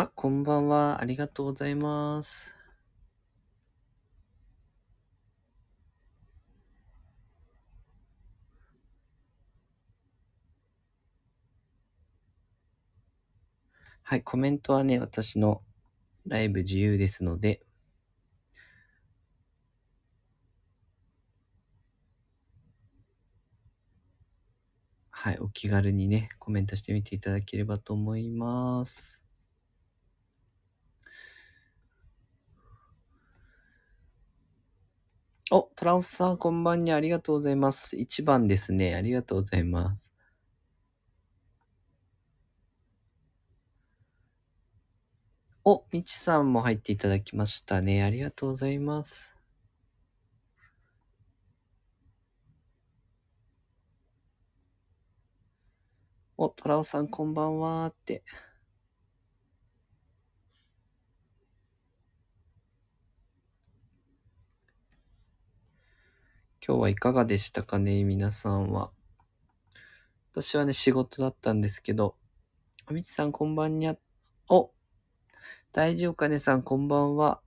あ、こんばんは。ありがとうございます。はい、コメントはね、私のライブ自由ですので、はい、お気軽にね、コメントしてみていただければと思います。お、トランスさん、こんばんにありがとうございます。1番ですね。ありがとうございます。お、みちさんも入っていただきましたね。ありがとうございます。お、トラオさん、こんばんはーって。今日はいかがでしたかね、皆さんは。私はね、仕事だったんですけど、あみちさん、こんばんにゃ。お、大丈夫かねさん、こんばんは。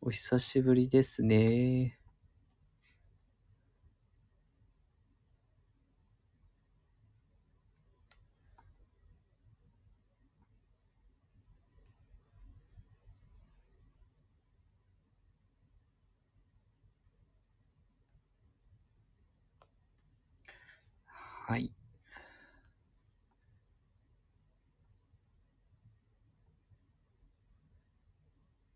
お久しぶりですね。はい。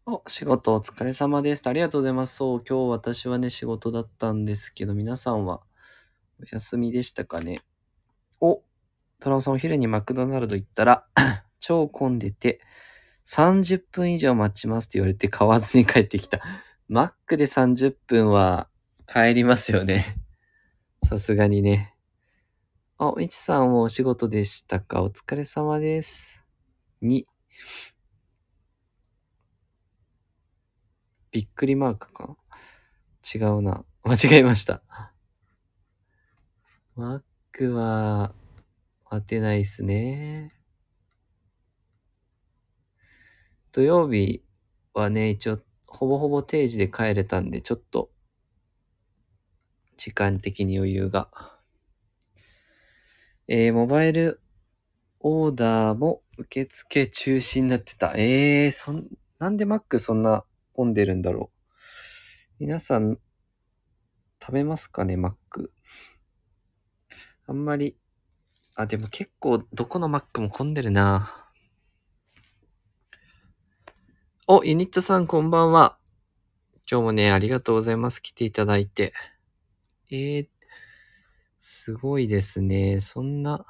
お、仕事お疲れ様です。ありがとうございます。そう、今日私はね、仕事だったんですけど、皆さんはお休みでしたかね？お、トラオさんお昼にマクドナルド行ったら、超混んでて、30分以上待ちますって言われて買わずに帰ってきた。マックで30分は帰りますよね。さすがにね。あ、みちさんもお仕事でしたか？お疲れ様です。に、びっくりマークか？違うな。間違えました。マックは、待てないっすね。土曜日はね、一応、ほぼほぼ定時で帰れたんで、ちょっと、時間的に余裕が。えー、モバイルオーダーも受付中止になってた。えー、そん、なんでマックそんな混んでるんだろう。皆さん、食べますかね、マック。あんまり、あ、でも結構、どこのマックも混んでるな。お、ユニットさんこんばんは。今日もね、ありがとうございます。来ていただいて。えー、すごいですね。そんな、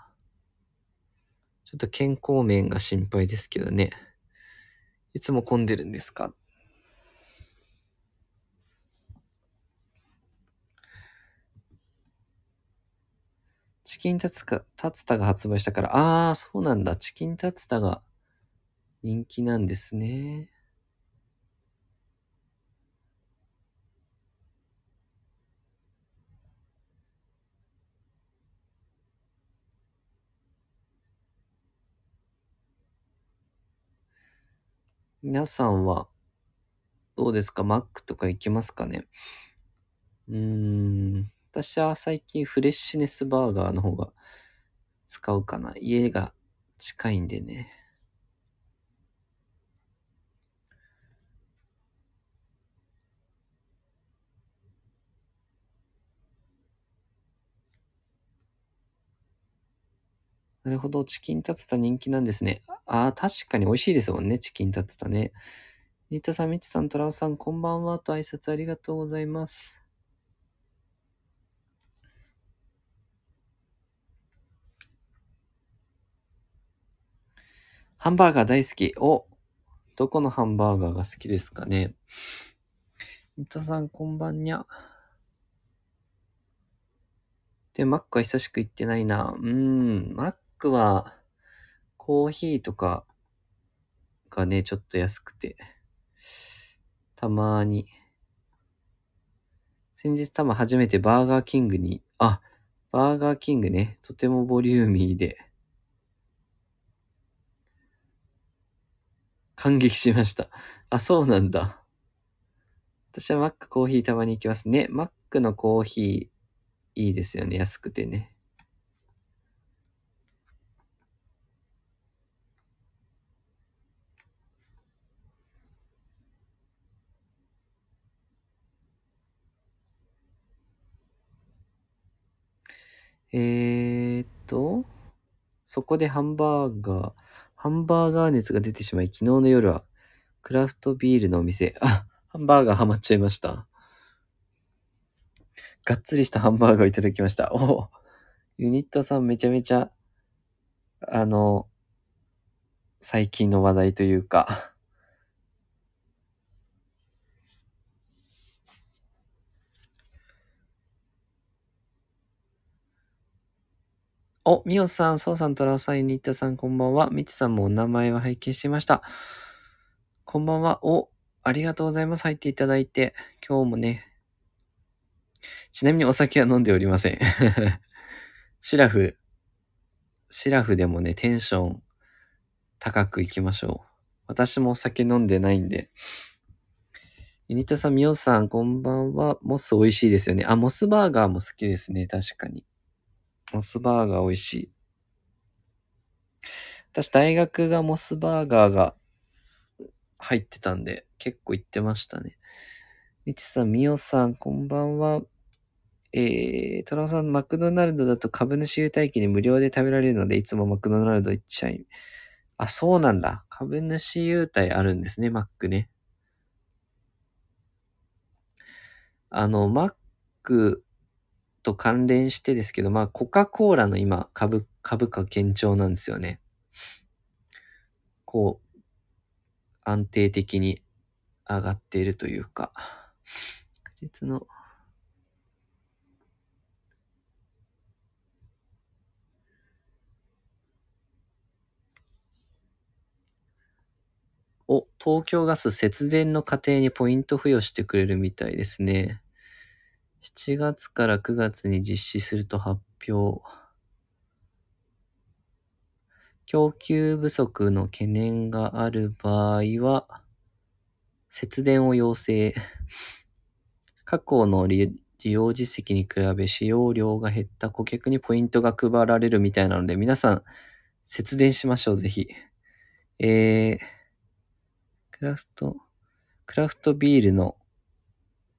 ちょっと健康面が心配ですけどね。いつも混んでるんですか？チキンタツか、タツタが発売したから、あー、そうなんだ。チキンタツタが人気なんですね。皆さんは、どうですか？マックとか行きますかね？うーん。私は最近フレッシュネスバーガーの方が使うかな。家が近いんでね。なるほど。チキンタツタ人気なんですね。ああ、確かに美味しいですもんね。チキンタツタね。ニッタさん、ミッチさん、トラオさん、こんばんはと挨拶ありがとうございます。ハンバーガー大好き。お、どこのハンバーガーが好きですかね。ニッタさん、こんばんにゃ。で、マックは久しく行ってないな。うん、マッくは、コーヒーとかがね、ちょっと安くて、たまに、先日多分初めてバーガーキングに、あ、バーガーキングね、とてもボリューミーで、感激しました。あ、そうなんだ。私はマックコーヒーたまに行きますね。マックのコーヒーいいですよね。安くてね。そこでハンバーガー、ハンバーガー熱が出てしまい、昨日の夜はクラフトビールのお店、あ、ハンバーガーハマっちゃいました。がっつりしたハンバーガーをいただきました。おユニットさんめちゃめちゃ、あの、最近の話題というか、お、みおさん、そうさん、とらさん、ユニットさん、こんばんは。みちさんもお名前は拝見してました。こんばんは。お、ありがとうございます。入っていただいて。今日もね。ちなみにお酒は飲んでおりません。シラフ、シラフでもね、テンション高くいきましょう。私もお酒飲んでないんで。ユニットさん、みおさん、こんばんは。モス美味しいですよね。あ、モスバーガーも好きですね。確かに。モスバーガー美味しい。私、大学がモスバーガーが入ってたんで、結構行ってましたね。みちさん、みおさん、こんばんは。えー、トラさん、マクドナルドだと株主優待機で無料で食べられるので、いつもマクドナルド行っちゃい。あ、そうなんだ。株主優待あるんですね、マックね。あの、マックと関連してですけど、まあ、コカ・コーラの今、株、株価堅調なんですよね。こう、安定的に上がっているというか、確実の、お、東京ガス節電の過程にポイント付与してくれるみたいですね。7月から9月に実施すると発表。供給不足の懸念がある場合は、節電を要請。過去の利用実績に比べ使用量が減った顧客にポイントが配られるみたいなので、皆さん、節電しましょう、ぜひ。えー、クラフト、クラフトビールの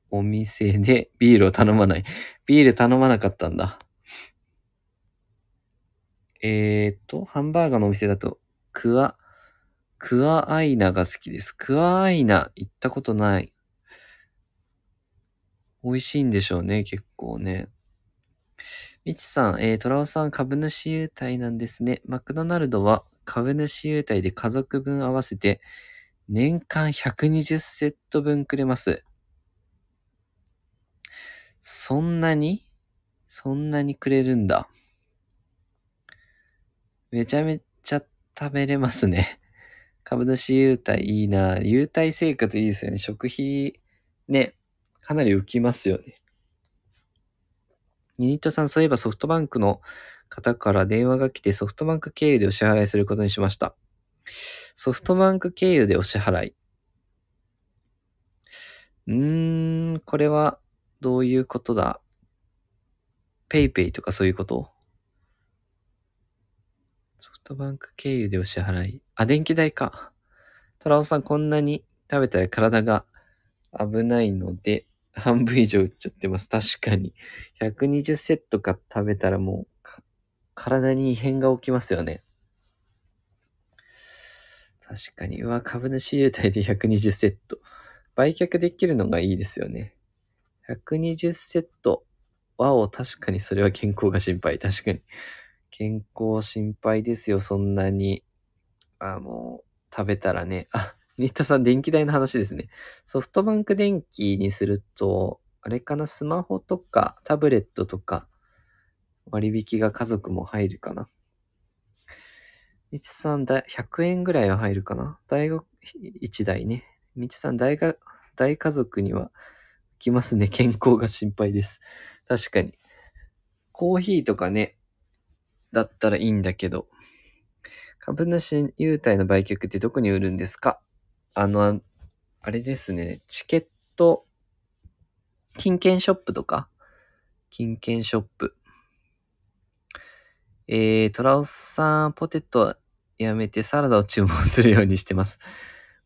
お店でビールを頼まない。ビール頼まなかったんだ。えーと、ハンバーガーのお店だと、クワ、クワアイナが好きです。クワアイナ行ったことない。美味しいんでしょうね、結構ね。みちさん、えー、トラオさん、株主優待なんですね。マクドナルドは株主優待で家族分合わせて年間120セット分くれます。そんなに？そんなにくれるんだ。めちゃめちゃ食べれますね。株主優待いいな。優待生活いいですよね。食費ね、かなり浮きますよね。ユニットさん、そういえばソフトバンクの方から電話が来てソフトバンク経由でお支払いすることにしました。ソフトバンク経由でお支払い。うーん、これはどういうことだ？ペイペイとかそういうこと？ソフトバンク経由でお支払い。あ、電気代か。トラオさん、こんなに食べたら体が危ないので、半分以上売っちゃってます。確かに。120セットか食べたらもう、体に異変が起きますよね。確かに。うわ、株主優待で120セット。売却できるのがいいですよね。120セット。わお、確かにそれは健康が心配。確かに。健康心配ですよ、そんなに。あの、食べたらね。あ、ニッタさん、電気代の話ですね。ソフトバンク電気にすると、あれかな、スマホとかタブレットとか、割引が家族も入るかな？みちさん、だ100円ぐらいは入るかな？大学1台ね。みちさん、大学、大家族には来ますね。健康が心配です。確かに。コーヒーとかね、だったらいいんだけど、株主優待の売却ってどこに売るんですか？あの、あれですね、チケット、金券ショップとか、金券ショップ。えー、トラオスさん、ポテトやめてサラダを注文するようにしてます。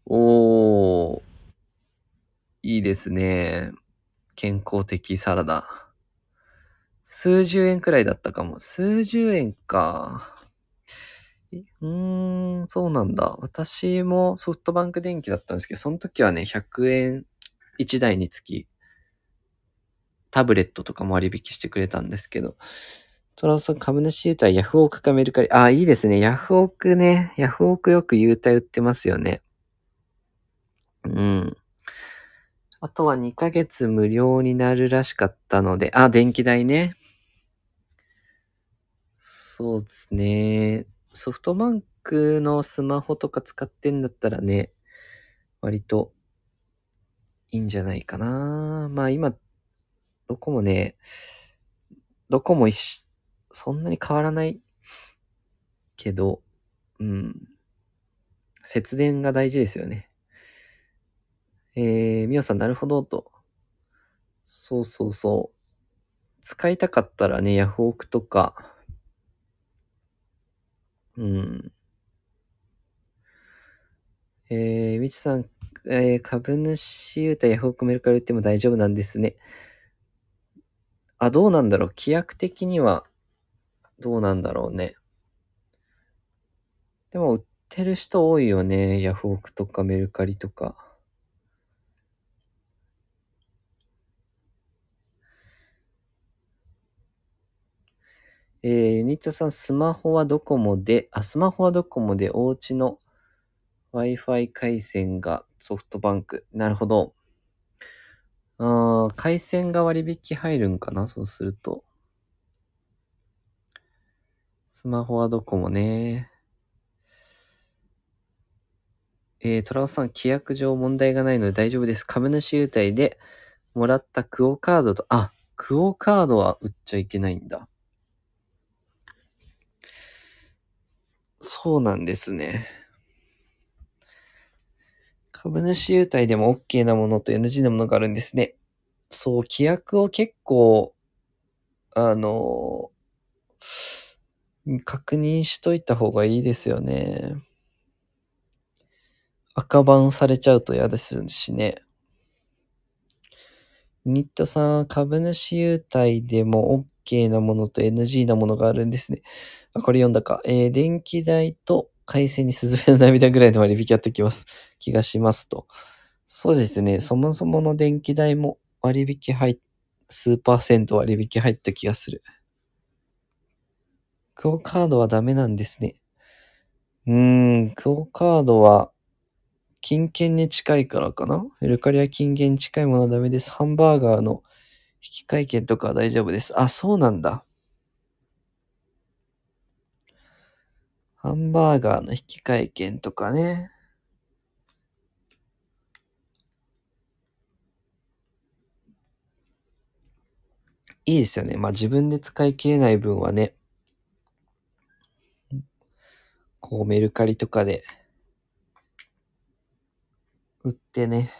おー、いいですね。健康的サラダ。数十円くらいだったかも。数十円か。うーん、そうなんだ。私もソフトバンク電気だったんですけど、その時はね、100円1台につき、タブレットとかも割引してくれたんですけど、トラオさん株主優待ヤフオクかメルカリ。あ、いいですね。ヤフオクね。ヤフオクよく優待売ってますよね。うん。あとは2ヶ月無料になるらしかったので、あ、電気代ね。そうですね。ソフトバンクのスマホとか使ってんだったらね、割といいんじゃないかな。まあ今、どこもね、どこも一緒、そんなに変わらないけど、うん。節電が大事ですよね。えー、みおさん、なるほど、と。そうそうそう。使いたかったらね、ヤフオクとか、うん。えー、みちさん、えー株主優待ヤフオクメルカリ売っても大丈夫なんですね。あ、どうなんだろう。規約的には、どうなんだろうね。でも、売ってる人多いよね。ヤフオクとかメルカリとか。えー、ユニットさん、スマホはドコモで、あ、スマホはドコモで、お家の Wi-Fi 回線がソフトバンク。なるほど。あー回線が割引入るんかな？そうすると。スマホはドコモね。えー、トラオさん、規約上問題がないので大丈夫です。株主優待でもらったクオカードと、あ、クオカードは売っちゃいけないんだ。そうなんですね。株主優待でも OK なものと NG なものがあるんですね。そう、規約を結構、あの、確認しといた方がいいですよね。赤番されちゃうと嫌ですしね。ニットさん、株主優待でも OK なものと NG なものがあるんですね。あ、これ読んだか。えー、電気代と回線にスズメの涙ぐらいの割引やってきます。気がしますと。そうですね。そもそもの電気代も割引入っ、数パーセント割引入った気がする。クオカードはダメなんですね。うーん、クオカードは、金券に近いからかなメルカリは金券に近いものはダメです。ハンバーガーの引換券とかは大丈夫です。あ、そうなんだ。ハンバーガーの引換券とかね。いいですよね。まあ自分で使い切れない分はね、こうメルカリとかで売ってね。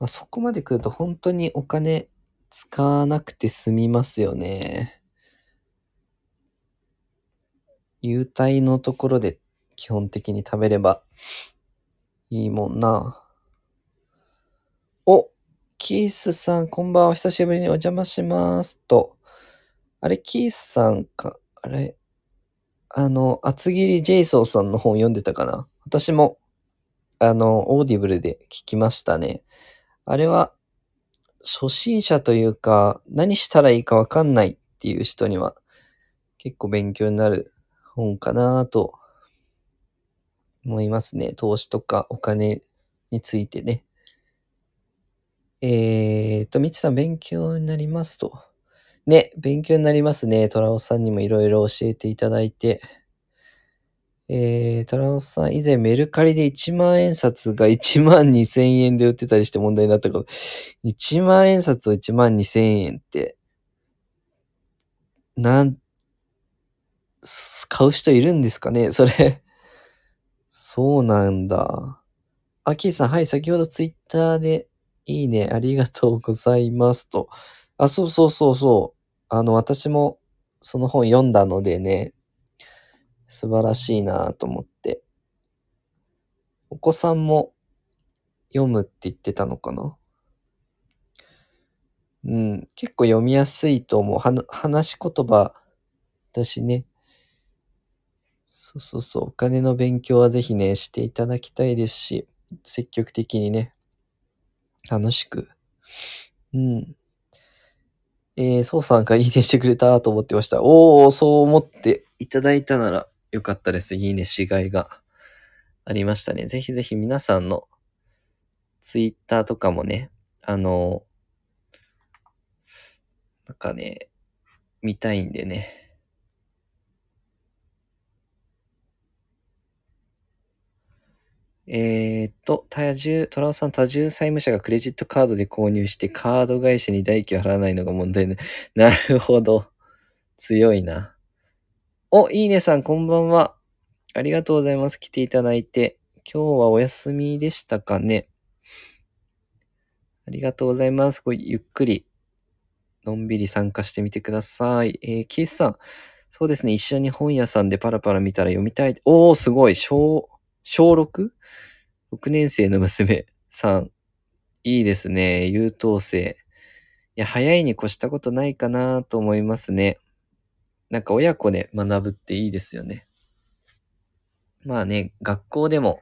まあ、そこまで来ると本当にお金使わなくて済みますよね。優待のところで基本的に食べればいいもんな。おキースさん、こんばんは。久しぶりにお邪魔します。と。あれ、キースさんか、あれ、あの、厚切りジェイソンさんの本読んでたかな私も、あの、オーディブルで聞きましたね。あれは、初心者というか、何したらいいかわかんないっていう人には、結構勉強になる本かなと思いますね。投資とかお金についてね。えーと、みちさん勉強になりますと。ね、勉強になりますね。トラオさんにもいろいろ教えていただいて。えー、トラオさん、以前メルカリで1万円札が1万2千円で売ってたりして問題になったこと。1万円札を1万2千円って、なん、買う人いるんですかね？それ。そうなんだ。アキーさん、はい、先ほどツイッターで、いいね、ありがとうございますと。あ、そうそうそうそう。あの、私もその本読んだのでね、素晴らしいなと思って。お子さんも読むって言ってたのかな？うん、結構読みやすいと思う。はな話し言葉だしね。そうそうそう。お金の勉強はぜひね、していただきたいですし、積極的にね、楽しく。うん。えー、そうさんがいいねしてくれたと思ってました。おー、そう思っていただいたならよかったです。いいねしがいがありましたね。ぜひぜひ皆さんのツイッターとかもね、あの、なんかね、見たいんでね。えー、っと、多重、トラオさん、多重債務者がクレジットカードで購入してカード会社に代金を払わないのが問題ね。なるほど。強いな。お、いいねさん、こんばんは。ありがとうございます。来ていただいて。今日はお休みでしたかね。ありがとうございます。ごゆっくり、のんびり参加してみてください。えー、キースさん。そうですね。一緒に本屋さんでパラパラ見たら読みたい。おー、すごい。小、小 6?6 年生の娘さん。いいですね。優等生。いや、早いに越したことないかなと思いますね。なんか親子で学ぶっていいですよね。まあね、学校でも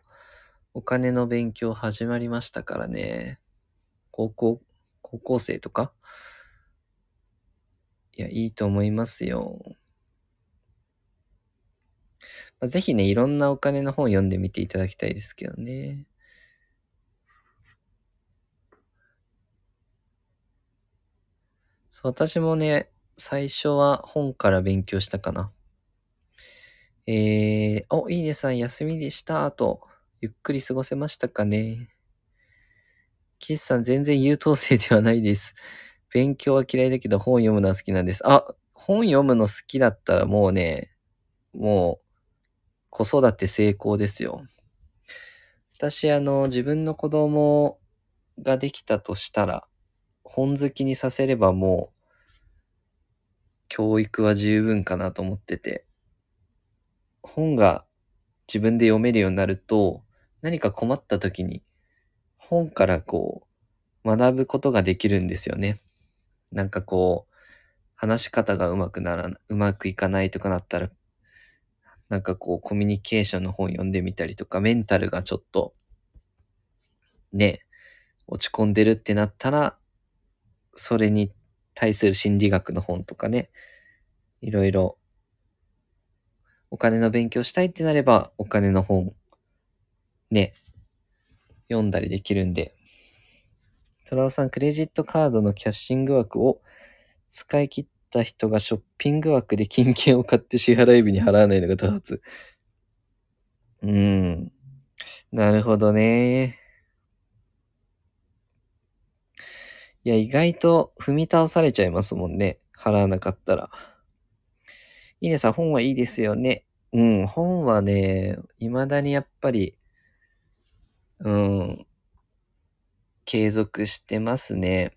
お金の勉強始まりましたからね。高校、高校生とか？いや、いいと思いますよ。まあぜひね、いろんなお金の本読んでみていただきたいですけどね。そう、私もね、最初は本から勉強したかな。えー、お、いいねさん、休みでした。と、ゆっくり過ごせましたかね。キスさん、全然優等生ではないです。勉強は嫌いだけど本読むのは好きなんです。あ、本読むの好きだったらもうね、もう、子育て成功ですよ。私、あの、自分の子供ができたとしたら、本好きにさせればもう、教育は十分かなと思ってて、本が自分で読めるようになると、何か困った時に、本からこう、学ぶことができるんですよね。なんかこう、話し方がうまくならな、うまくいかないとかなったら、なんかこう、コミュニケーションの本読んでみたりとか、メンタルがちょっと、ね、落ち込んでるってなったら、それに対する心理学の本とかね、いろいろ、お金の勉強したいってなれば、お金の本、ね、読んだりできるんで、トラオさん、クレジットカードのキャッシング枠を使い切った人がショッピング枠で金券を買って支払い日に払わないのが多発。うーん。なるほどね。いや、意外と踏み倒されちゃいますもんね。払わなかったら。いいねさん、本はいいですよね。うん、本はね、未だにやっぱり、うん、継続してますね。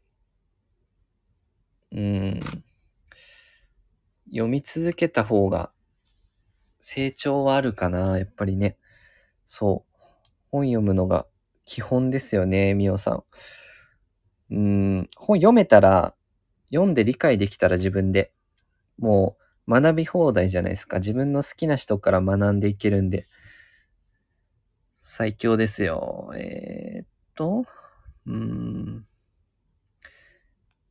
うん。読み続けた方が成長はあるかな、やっぱりね。そう。本読むのが基本ですよね、みおさん。うん、本読めたら、読んで理解できたら自分で、もう学び放題じゃないですか。自分の好きな人から学んでいけるんで、最強ですよ。えー、っと、うーん。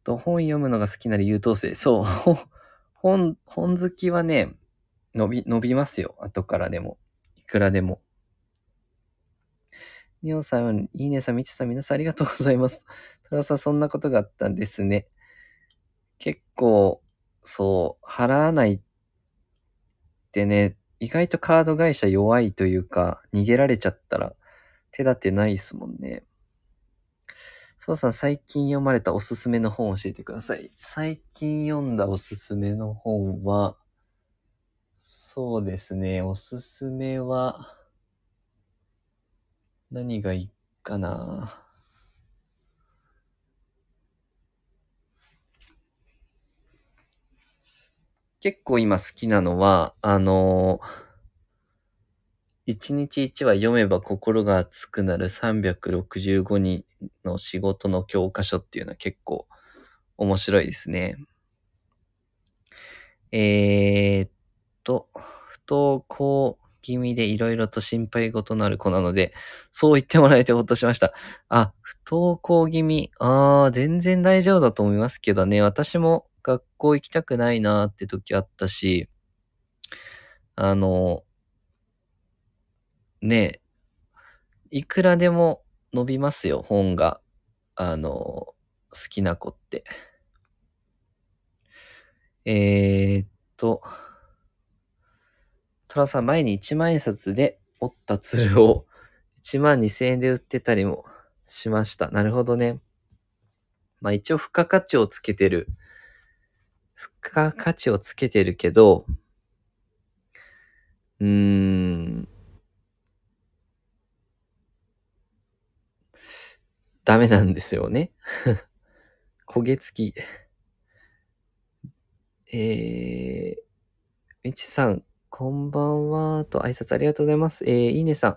と、本読むのが好きなら優等生。そう。本、本好きはね、伸び、伸びますよ。後からでも。いくらでも。みおさん、いいねさん、みちさん、皆さんありがとうございます。トラさん、そんなことがあったんですね。結構、そう、払わないってね、意外とカード会社弱いというか、逃げられちゃったら手立てないですもんね。そうさん、最近読まれたおすすめの本を教えてください。最近読んだおすすめの本は、そうですね。おすすめは、何がいいかな？結構今好きなのは、あの一日一話読めば心が熱くなる365人の仕事の教科書っていうのは結構面白いですね。えー、っと、不登校気味でいろいろと心配事のある子なので、そう言ってもらえてほっとしました。あ、不登校気味。あー、全然大丈夫だと思いますけどね。私も学校行きたくないなーって時あったし、あの、ねえ、いくらでも伸びますよ、本が。あの、好きな子って。えー、っと、トラさん前に1万円札で折った鶴を 1万2000円で売ってたりもしました。なるほどね。まあ一応付加価値をつけてる。付加価値をつけてるけど、うーん、ダメなんですよね。焦げ付き。えー、みちさん、こんばんは。と挨拶ありがとうございます。えー、いいねさん。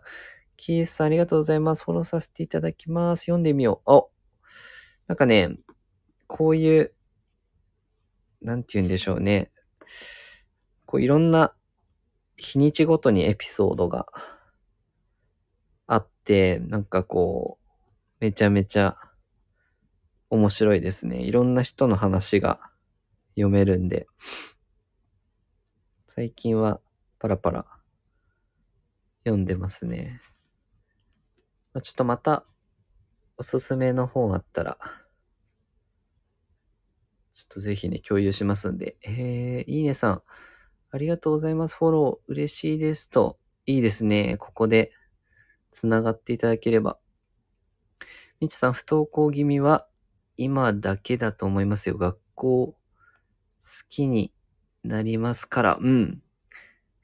キースさんありがとうございます。フォローさせていただきます。読んでみよう。おなんかね、こういう、なんて言うんでしょうね。こういろんな日にちごとにエピソードがあって、なんかこう、めちゃめちゃ面白いですね。いろんな人の話が読めるんで。最近はパラパラ読んでますね。まちょっとまたおすすめの本あったら、ちょっとぜひね、共有しますんで。えー、いいねさん、ありがとうございます。フォロー嬉しいですと。いいですね。ここで繋がっていただければ。みちさん、不登校気味は今だけだと思いますよ。学校好きになりますから。うん。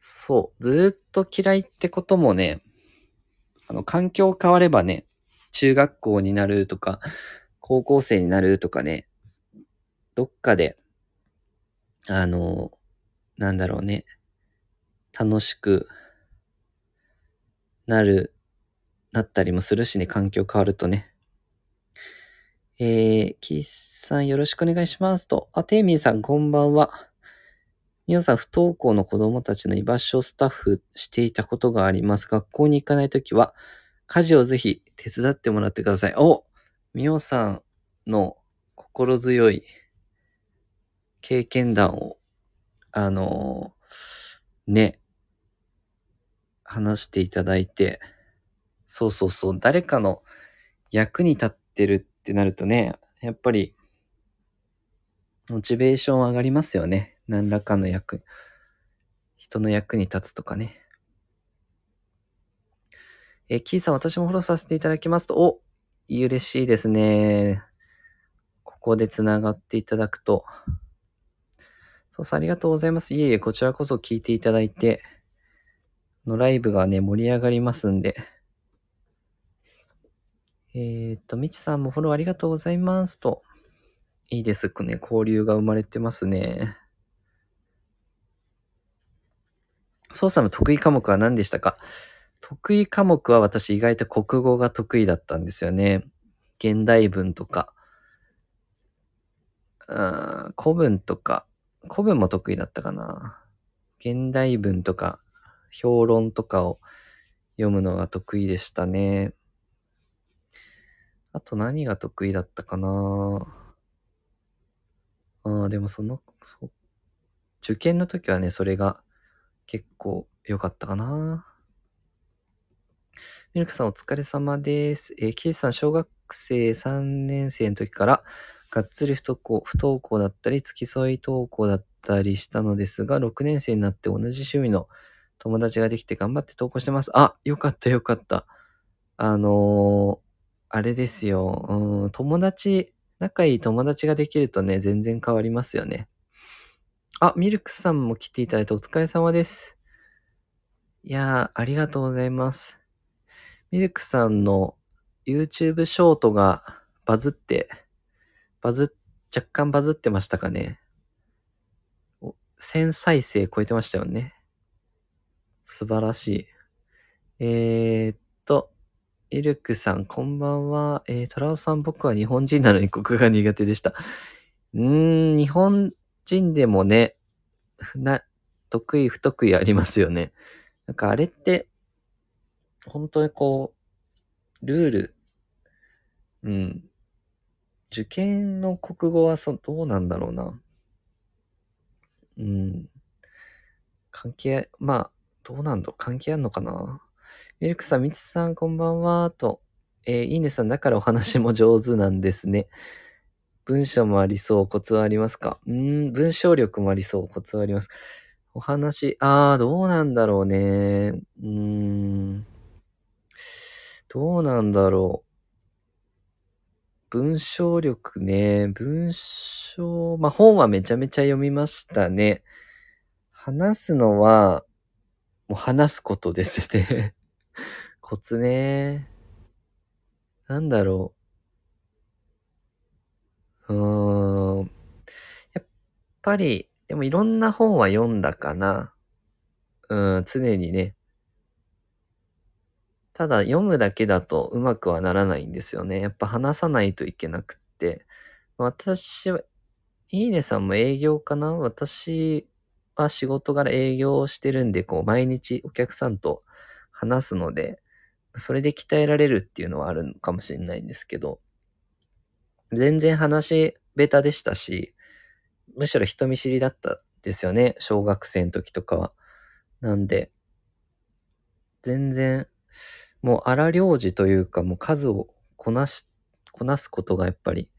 そう。ずっと嫌いってこともね、あの、環境変わればね、中学校になるとか、高校生になるとかね、どっかで、あの、なんだろうね、楽しくなる、なったりもするしね、環境変わるとね。えー、キースさんよろしくお願いしますと。あ、テイミーさんこんばんは。皆さん不登校の子供たちの居場所をスタッフしていたことがあります。学校に行かないときは、家事をぜひ手伝ってもらってください。おみおさんの心強い経験談を、あのーね、話していただいて、そうそうそう、誰かの役に立ってるってなるとね、やっぱり、モチベーション上がりますよね。何らかの役、人の役に立つとかね。え、キーさん、私もフォローさせていただきますと、お嬉しいですね。ここで繋がっていただくと。そうそう、ありがとうございます。いえいえ、こちらこそ聞いていただいて、のライブがね、盛り上がりますんで。えー、っと、みちさんもフォローありがとうございますと。いいですね。交流が生まれてますね。操作の得意科目は何でしたか？得意科目は私意外と国語が得意だったんですよね。現代文とか、あ古文とか、古文も得意だったかな。現代文とか、評論とかを読むのが得意でしたね。あと何が得意だったかなああ、でもその、そ。受験の時はね、それが結構良かったかな。ミルクさんお疲れ様です。えー、ケイさん小学生3年生の時からがっつり不登校不登校だったり付き添い登校だったりしたのですが、6年生になって同じ趣味の友達ができて頑張って登校してます。あ、よかったよかった。あのーあれですよ。うん、友達、仲いい友達ができるとね、全然変わりますよね。あ、ミルクさんも来ていただいてお疲れ様です。いやー、ありがとうございます。ミルクさんの YouTube ショートがバズって、バズ、若干バズってましたかね。1000再生超えてましたよね。素晴らしい。えー、っと、ミルクさん、こんばんは。えー、トラオさん、僕は日本人なのに国語が苦手でした。うーん、日本人でもね、な、得意不得意ありますよね。なんかあれって、本当にこう、ルール、うん。受験の国語はそどうなんだろうな。うん。関係、まあ、どうなんだ関係あんのかなミルクさん、みつさん、こんばんは。と、えーいいねさん、だからお話も上手なんですね。文章もありそう。コツはありますか？うーん、文章力もありそう。コツはあります。お話、あー、どうなんだろうね。うーん。どうなんだろう。文章力ね。文章、まあ、本はめちゃめちゃ読みましたね。話すのは、もう話すことですね。コツね。なんだろう。うーん。やっぱり、でもいろんな本は読んだかな。うん、常にね。ただ読むだけだとうまくはならないんですよね。やっぱ話さないといけなくって。私は、いいねさんも営業かな私は仕事柄営業をしてるんで、こう毎日お客さんと話すので、それで鍛えられるっていうのはあるのかもしれないんですけど、全然話下手でしたし、むしろ人見知りだったですよね。小学生の時とかは。なんで、全然、もう荒領事というか、もう数をこなし、こなすことがやっぱり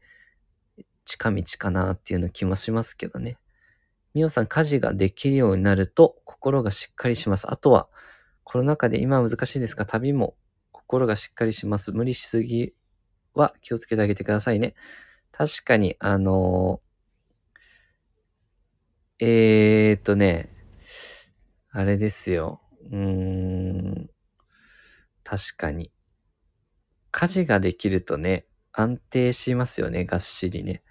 近道かなっていうの気もしますけどね。みおさん、家事ができるようになると心がしっかりします。あとは、コロナ禍で今は難しいですが、旅も心がしっかりします。無理しすぎは気をつけてあげてくださいね。確かに、あのー、えーっとね、あれですよ。うーん、確かに。家事ができるとね、安定しますよね、がっしりね。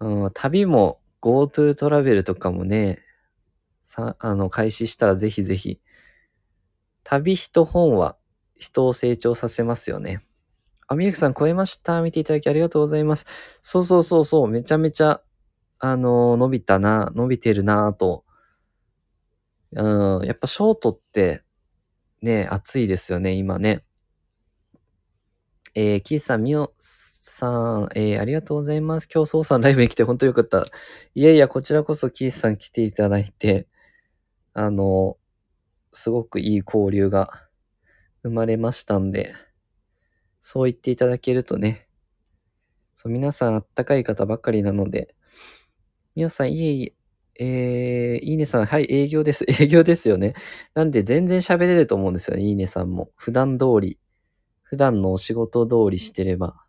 うん、旅も GoTo トラベルとかもね、さ、あの、開始したらぜひぜひ。旅人本は人を成長させますよね。あ、ミルクさん超えました。見ていただきありがとうございます。そうそうそうそう、めちゃめちゃ、あのー伸びたな、伸びてるなぁと。うん、やっぱショートって、ね、熱いですよね、今ね。えー、キーさん、ミオさん、えー、ありがとうございます。今日、ソウさんライブに来て本当よかった。いやいや、こちらこそキースさん来ていただいて、あの、すごくいい交流が生まれましたんで、そう言っていただけるとね、そう、皆さんあったかい方ばっかりなので、みおさん、いえいえ、えー、いいねさん、はい、営業です。営業ですよね。なんで全然喋れると思うんですよね、いいねさんも。普段通り、普段のお仕事通りしてれば、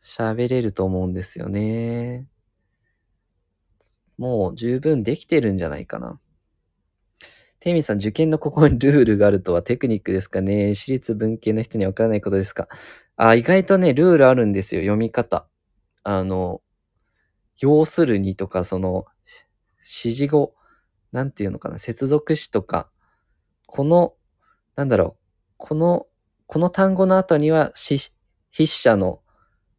喋れると思うんですよね。もう十分できてるんじゃないかな。テイミさん、受験のここにルールがあるとはテクニックですかね？私立文系の人にはわからないことですか？あ、意外とね、ルールあるんですよ、読み方。あの、要するにとか、その、指示語、なんていうのかな、接続詞とか、この、なんだろう、この、この単語の後には、し筆者の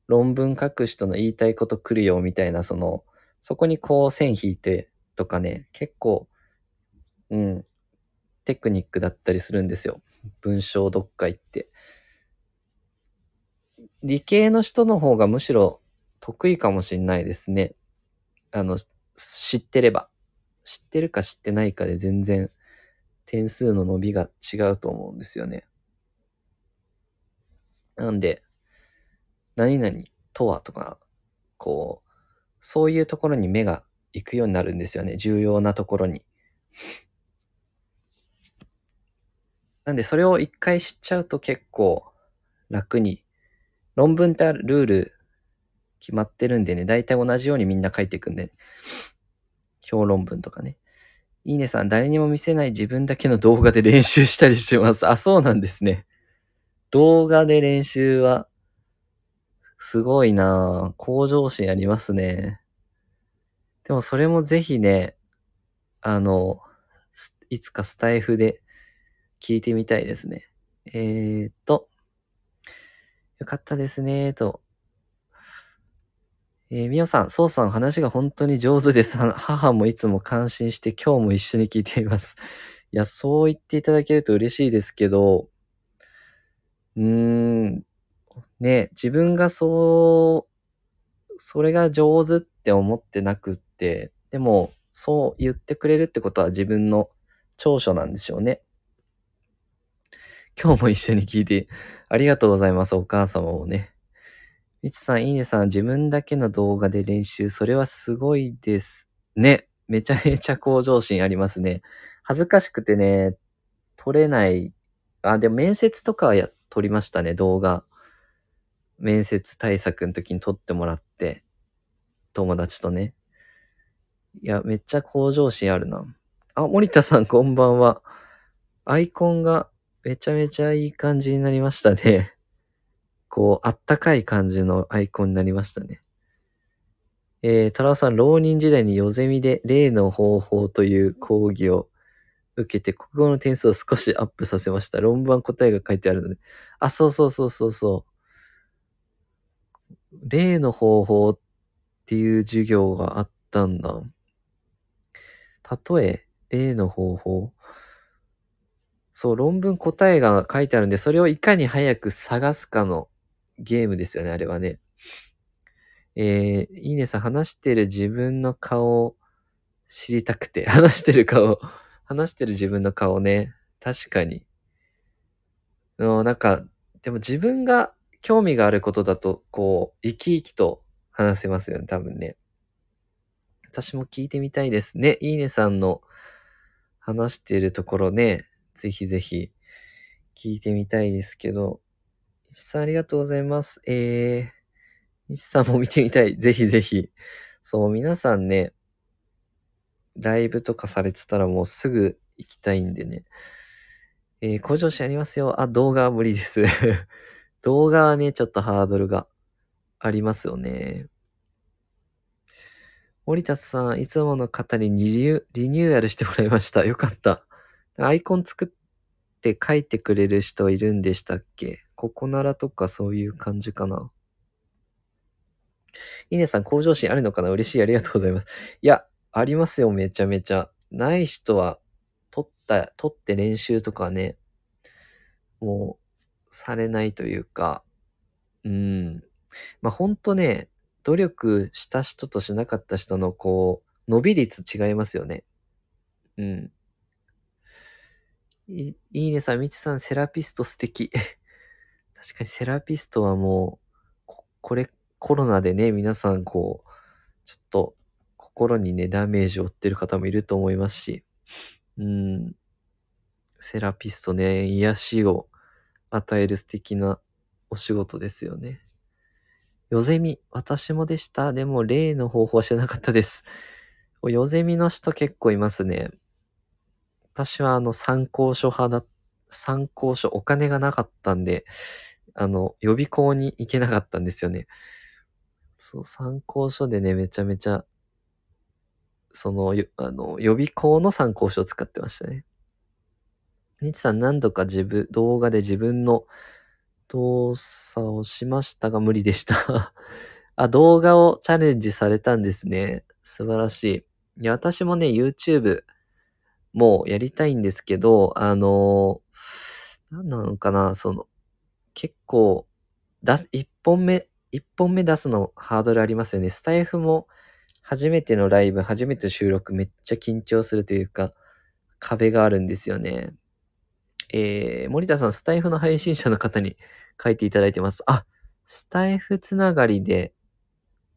論文書く人の言いたいこと来るよ、みたいな、その、そこにこう線引いてとかね、結構、うん、テクニックだったりするんですよ。文章読解って。理系の人の方がむしろ得意かもしんないですね。あの、知ってれば。知ってるか知ってないかで全然点数の伸びが違うと思うんですよね。なんで、何々とはとか、こう、そういうところに目が行くようになるんですよね。重要なところに。なんで、それを一回知っちゃうと結構楽に、論文ってあるルール決まってるんでね、大体同じようにみんな書いていくんで、ね評論文とかね。いいねさん、誰にも見せない自分だけの動画で練習したりしてます。あ、そうなんですね。動画で練習は、すごいなぁ向上心ありますね。でもそれもぜひね、あの、いつかスタイフで聞いてみたいですね。えー、っと、よかったですね、と。えー、みおさん、そうさん、話が本当に上手です。母もいつも感心して今日も一緒に聞いています。いや、そう言っていただけると嬉しいですけど、うーん、ね、自分がそう、それが上手って思ってなくって、でも、そう言ってくれるってことは自分の長所なんでしょうね。今日も一緒に聞いて、ありがとうございます、お母様もね。みつさん、いいねさん、自分だけの動画で練習、それはすごいですね。めちゃめちゃ向上心ありますね。恥ずかしくてね、撮れない。あ、でも面接とかはや、撮りましたね、動画。面接対策の時に撮ってもらって、友達とね。いや、めっちゃ向上心あるな。あ、森田さん、こんばんは。アイコンがめちゃめちゃいい感じになりましたね。こう、あったかい感じのアイコンになりましたね。えー、太郎さん、浪人時代にヨゼミで例の方法という講義を受けて、国語の点数を少しアップさせました。論文は答えが書いてあるので。あ、そうそうそうそうそう。例の方法っていう授業があったんだ。例え、例の方法。そう、論文答えが書いてあるんで、それをいかに早く探すかのゲームですよね、あれはね。えー、いいねさん、話してる自分の顔を知りたくて、話してる顔、話してる自分の顔ね。確かに。のなんか、でも自分が興味があることだと、こう、生き生きと話せますよね、多分ね。私も聞いてみたいですね。いいねさんの話してるところね、ぜひぜひ聞いてみたいですけど、いちさんありがとうございます。えー、いちさんも見てみたい。ぜひぜひ。そう、皆さんね、ライブとかされてたらもうすぐ行きたいんでね。えー、向上心ありますよ。あ、動画は無理です。動画はね、ちょっとハードルがありますよね。森田さん、いつもの方にリリニューアルしてもらいました。よかった。アイコン作って書いてくれる人いるんでしたっけ？ココナラとかそういう感じかな。イネさん、向上心あるのかな？嬉しい。ありがとうございます。いや、ありますよ。めちゃめちゃ。ない人は、撮った、撮って練習とかね、もう、されないというか、うん。まあ、ほんとね、努力した人としなかった人の、こう、伸び率違いますよね。うん。いいねさん、みちさん、セラピスト素敵。確かにセラピストはもう、ここれ、コロナでね、皆さんこう、ちょっと心にね、ダメージを負ってる方もいると思いますし、うん、セラピストね、癒しを与える素敵なお仕事ですよね。ヨゼミ、私もでした。でも、例の方法は知らなかったです。ヨゼミの人結構いますね。私はあの参考書派だ、参考書、お金がなかったんで、あの、予備校に行けなかったんですよね。そう、参考書でね、めちゃめちゃ、その、よあの、予備校の参考書を使ってましたね。ニチさん何度か自分、動画で自分の動作をしましたが無理でした。あ、動画をチャレンジされたんですね。素晴らしい。いや、私もね、YouTube、もうやりたいんですけど、あの何なのかな、その、結構、だ、一本目、一本目出すのハードルありますよね。スタイフも、初めてのライブ、初めての収録、めっちゃ緊張するというか、壁があるんですよね。えー、森田さん、スタイフの配信者の方に 書いていただいてます。あ、スタイフつながりで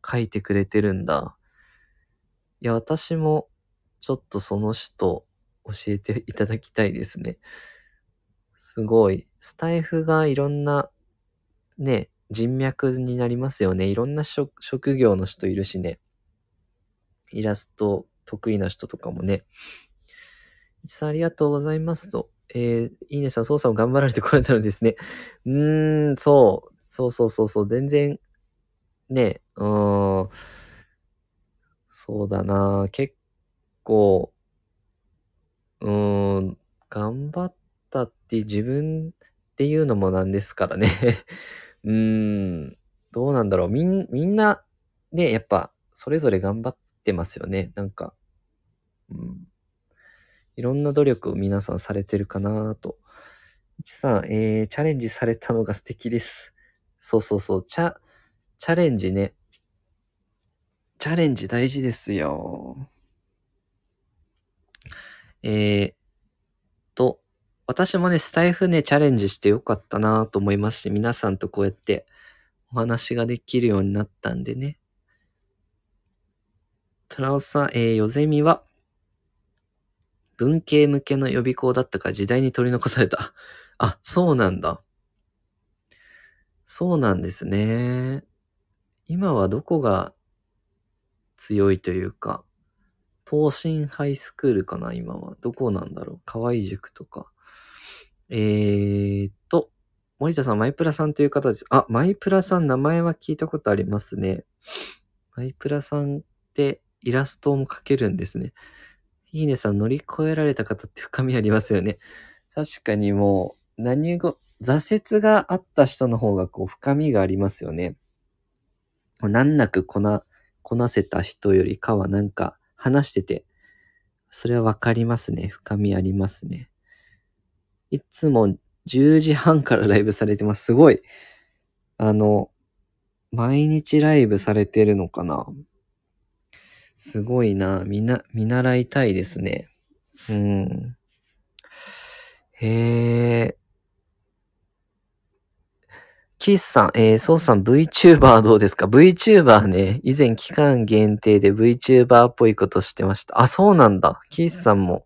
書いてくれてるんだ。いや、私も、ちょっとその人、教えていただきたいですね。すごい。スタイフがいろんな、ね、人脈になりますよね。いろんな職業の人いるしね。イラスト得意な人とかもね。いちさんありがとうございますと。えー、いいねさん、操作を頑張られてこられたのですね。うーん、そう。そうそうそうそう。全然、ね、うーん。そうだな結構、うーん、頑張ったって自分で言うのもなんですからね。うーん、どうなんだろう。みん、みんな、ね、やっぱ、それぞれ頑張ってますよね。なんか、うん。いろんな努力を皆さんされてるかなと。いちさん、えー、チャレンジされたのが素敵です。そうそうそう、チャ、チャレンジね。チャレンジ大事ですよ。えー、と、私もね、スタイフね、チャレンジしてよかったなと思いますし、皆さんとこうやってお話ができるようになったんでね。トラオさん、えー、ヨゼミは、文系向けの予備校だったから時代に取り残された。あ、そうなんだ。そうなんですね。今はどこが強いというか、東進ハイスクールかな、今は。どこなんだろう。河合塾とか。えーっと、森田さん、マイプラさんという方です。あ、マイプラさん、名前は聞いたことありますね。マイプラさんってイラストも描けるんですね。いいねさん、乗り越えられた方って深みありますよね。確かにもう、何語、挫折があった人の方がこう深みがありますよね。難なくこな、こなせた人よりかはなんか話してて、それはわかりますね。深みありますね。いつも10時半からライブされてます。すごい。あの、毎日ライブされてるのかなすごいな。みな、見習いたいですね。うん。へえ。キースさん、えー、ソウさん VTuber どうですか ?VTuber ね、以前期間限定で VTuber っぽいことしてました。あ、そうなんだ。キースさんも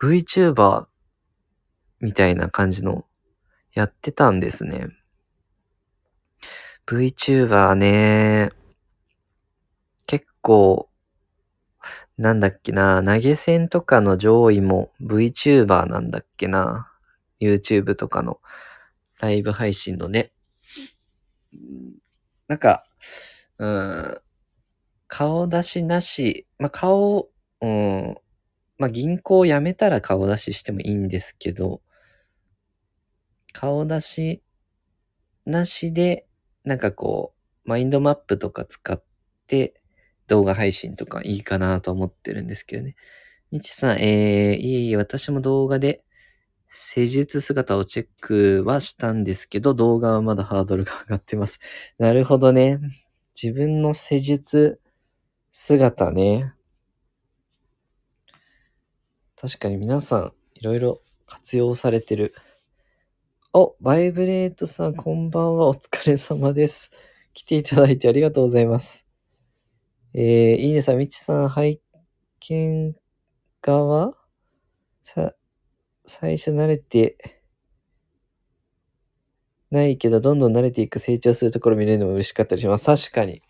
VTuber みたいな感じのやってたんですね。VTuber ね、結構、なんだっけな、投げ銭とかの上位も VTuber なんだっけな。YouTube とかのライブ配信のね。なんか、うん、顔出しなし、まあ、顔、うん、まあ、銀行辞めたら顔出ししてもいいんですけど、顔出しなしで、なんかこう、マインドマップとか使って動画配信とかいいかなと思ってるんですけどね。みちさん、えー、いえいえ、私も動画で施術姿をチェックはしたんですけど、動画はまだハードルが上がってます。なるほどね。自分の施術姿ね。確かに皆さん、いろいろ活用されてる。お、バイブレートさん、こんばんは。お疲れ様です。来ていただいてありがとうございます。えー、いいねさん、みちさん、拝見側？さ、最初慣れてないけど、どんどん慣れていく成長するところ見れるのも嬉しかったりします。確かに。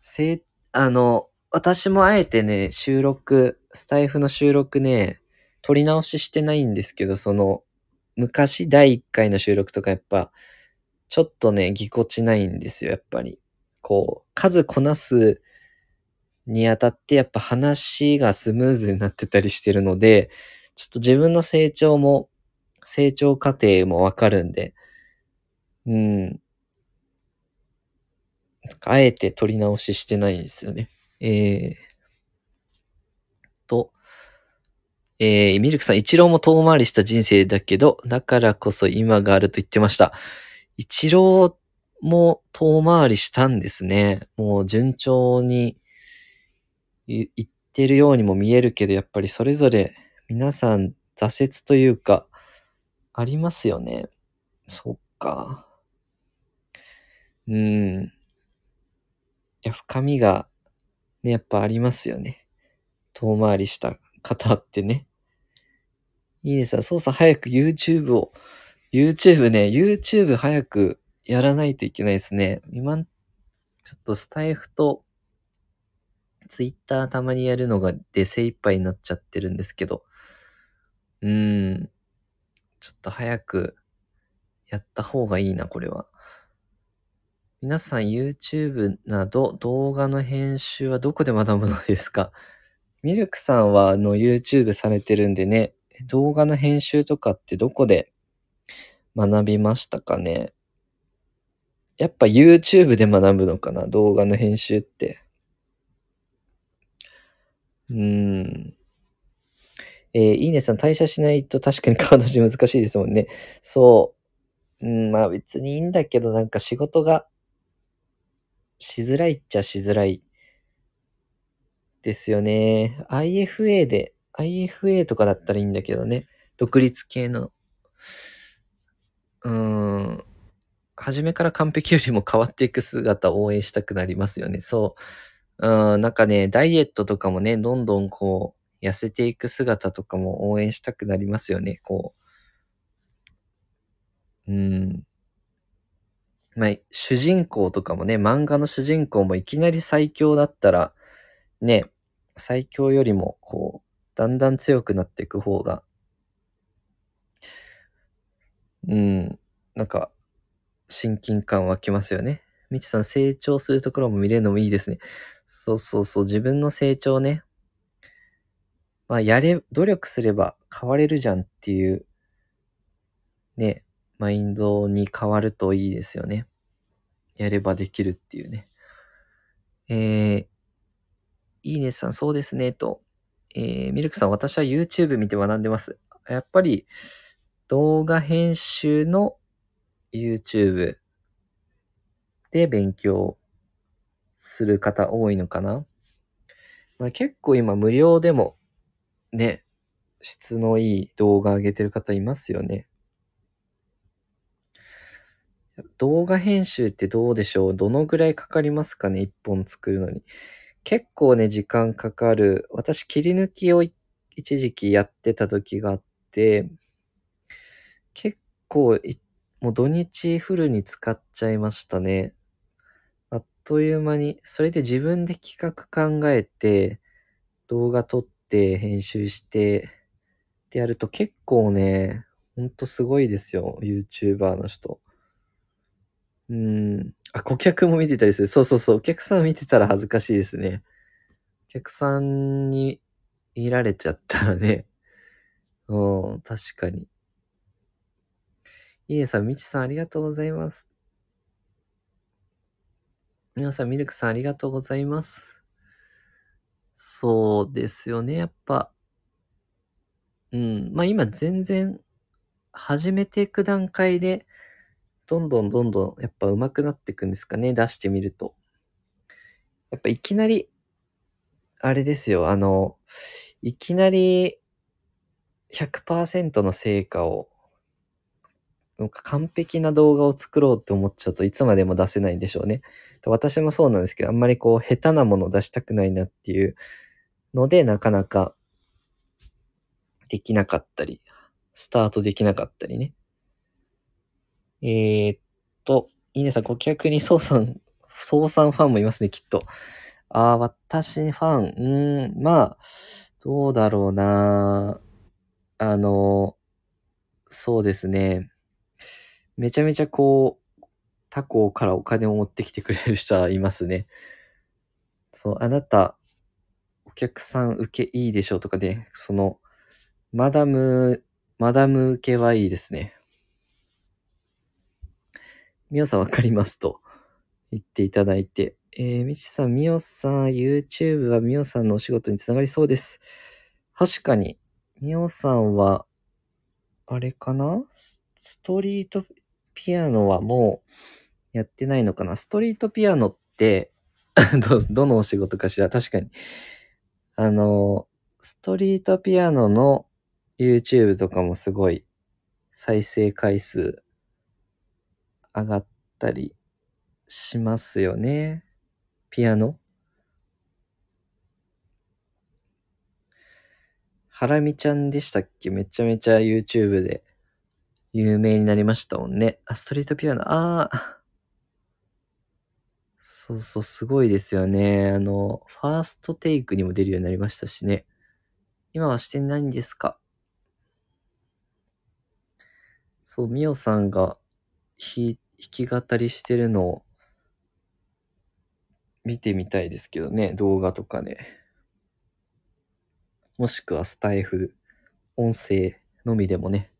せあの、私もあえてね、収録、スタイフの収録ね、撮り直ししてないんですけど、その、昔第1回の収録とかやっぱ、ちょっとね、ぎこちないんですよ、やっぱり。こう、数こなすにあたって、やっぱ話がスムーズになってたりしてるので、ちょっと自分の成長も、成長過程もわかるんで、うん。あえて撮り直ししてないんですよね。えー、と、えー、ミルクさん、一郎も遠回りした人生だけど、だからこそ今があると言ってました。一郎も遠回りしたんですね。もう順調にいいってるようにも見えるけど、やっぱりそれぞれ皆さん挫折というか、ありますよね。そっか。うん。いや、深みが、ね、やっぱありますよね。遠回りした方ってね。いいですよ。そうさ、早く YouTube を、YouTube ね、YouTube 早くやらないといけないですね。今、ちょっとスタイフとツイッターたまにやるのがで精一杯になっちゃってるんですけど、うん、ちょっと早くやった方がいいな、これは。皆さん YouTube など動画の編集はどこで学ぶのですか？ミルクさんはあの YouTube されてるんでね、動画の編集とかってどこで学びましたかね？やっぱ YouTube で学ぶのかな動画の編集って。うーん。えーいいねさん、退社しないと確かに顔出し難しいですもんね。そう。うん、まあ別にいいんだけど、なんか仕事がしづらいっちゃしづらいですよね。IFA で、IFA とかだったらいいんだけどね。独立系の。うーん。初めから完璧よりも変わっていく姿を応援したくなりますよね。そう。うん、なんかね、ダイエットとかもね、どんどんこう、痩せていく姿とかも応援したくなりますよね。こう。うん。まあ、主人公とかもね、漫画の主人公もいきなり最強だったら、ね、最強よりも、こう、だんだん強くなっていく方が、うん、なんか、親近感湧きますよね。みちさん、成長するところも見れるのもいいですね。そうそうそう、自分の成長ね。まあ、やれ、努力すれば変われるじゃんっていう、ね、マインドに変わるといいですよね。やればできるっていうね。えー、いいねさん、そうですね、と。えー、ミルクさん、私は YouTube 見て学んでます。やっぱり、動画編集の YouTube で勉強する方多いのかな。まあ、結構今無料でもね、質のいい動画上げてる方いますよね。動画編集ってどうでしょう？どのぐらいかかりますかね？一本作るのに。結構ね、時間かかる。私、切り抜きを一時期やってた時があって、結構、もう土日フルに使っちゃいましたね。あっという間に、それで自分で企画考えて、動画撮っって編集して、ってやると結構ね、ほんとすごいですよ。YouTuber の人。うん。あ、顧客も見てたりする。そうそうそう。お客さん見てたら恥ずかしいですね。お客さんに見られちゃったらね。うん、確かに。いいねさん、みちさんありがとうございます。皆さん、ミルクさんありがとうございます。そうですよね、やっぱ。うん。まあ今全然始めていく段階で、どんどんどんどんやっぱ上手くなっていくんですかね、出してみると。やっぱいきなり、あれですよ、あの、いきなり100%の成果を、なんか完璧な動画を作ろうって思っちゃうといつまでも出せないんでしょうね。私もそうなんですけど、あんまりこう下手なものを出したくないなっていうので、なかなかできなかったり、スタートできなかったりね。えー、っと、いいねさん、顧客に総さん、総さんファンもいますね、きっと。ああ、私ファン、うーん、まあ、どうだろうな。あの、そうですね。めちゃめちゃこう、他校からお金を持ってきてくれる人はいますね。そう、あなた、お客さん受けいいでしょうとかで、その、マダム、マダム受けはいいですね。みおさんわかりますと言っていただいて。えー、みちさん、みおさん、YouTube はみおさんのお仕事につながりそうです。確かに、みおさんは、あれかな？ストリートピアノはもうやってないのかな？ストリートピアノって ど、どのお仕事かしら？確かに。あの、ストリートピアノの YouTube とかもすごい再生回数上がったりしますよね。ピアノ？ハラミちゃんでしたっけ？めちゃめちゃ YouTube で有名になりましたもんね。あ、ストリートピアノ、ああ。そうそう、すごいですよね。あの、ファーストテイクにも出るようになりましたしね。今はしてないんですか？そう、みおさんが弾き語りしてるのを見てみたいですけどね、動画とかね。もしくはスタイフ、音声のみでもね。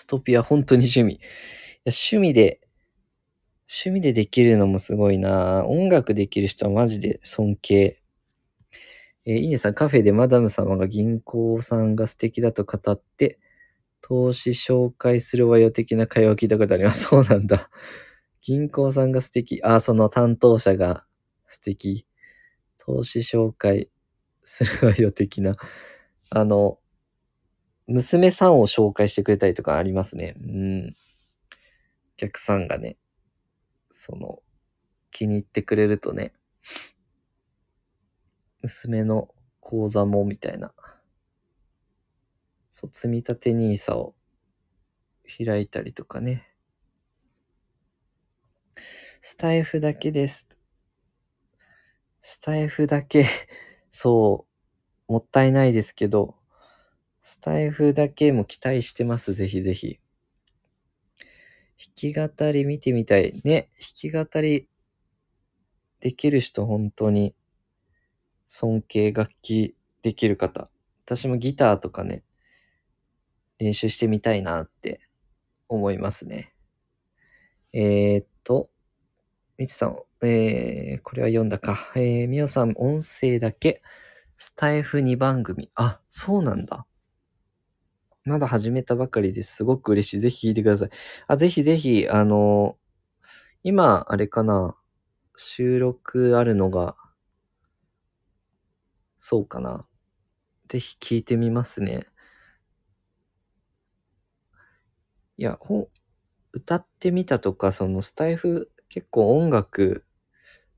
ストピア本当に趣味。いや趣味で、趣味でできるのもすごいな音楽できる人はマジで尊敬。えー、いいねさん、カフェでマダム様が銀行さんが素敵だと語って、投資紹介するわよ的な会話を聞いたことあります。そうなんだ。銀行さんが素敵。あ、その担当者が素敵。投資紹介するわよ的な。あの、娘さんを紹介してくれたりとかありますね。うん。お客さんがね、その、気に入ってくれるとね、娘の口座もみたいな。そう、積み立て NISA を開いたりとかね。スタイフだけです。スタイフだけそう、もったいないですけど、スタイフだけも期待してます。ぜひぜひ。弾き語り見てみたい。ね、弾き語りできる人本当に尊敬楽器できる方。私もギターとかね、練習してみたいなって思いますね。えー、っと、みちさん、えー、これは読んだか。えー、みおさん、音声だけ、スタイフ2番組。あ、そうなんだ。まだ始めたばかりです。すごく嬉しい。ぜひ聞いてください。あ、ぜひぜひ、あの今、あれかな、収録あるのが、そうかな。ぜひ聞いてみますね。いや、ほ、歌ってみたとか、そのスタイフ結構音楽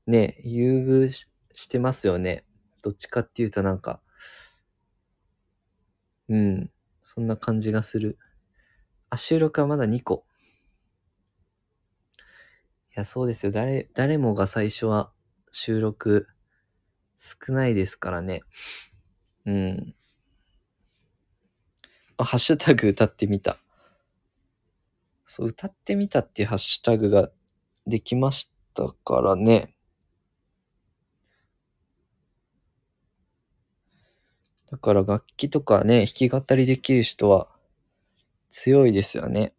ね、優遇ししてますよね。どっちかっていうとなんか、うん、そんな感じがする。あ、収録はまだ2個。いや、そうですよ。誰、誰もが最初は収録少ないですからね。うん。あ、ハッシュタグ歌ってみた。そう、歌ってみたっていうハッシュタグができましたからね。だから楽器とかね、弾き語りできる人は強いですよね。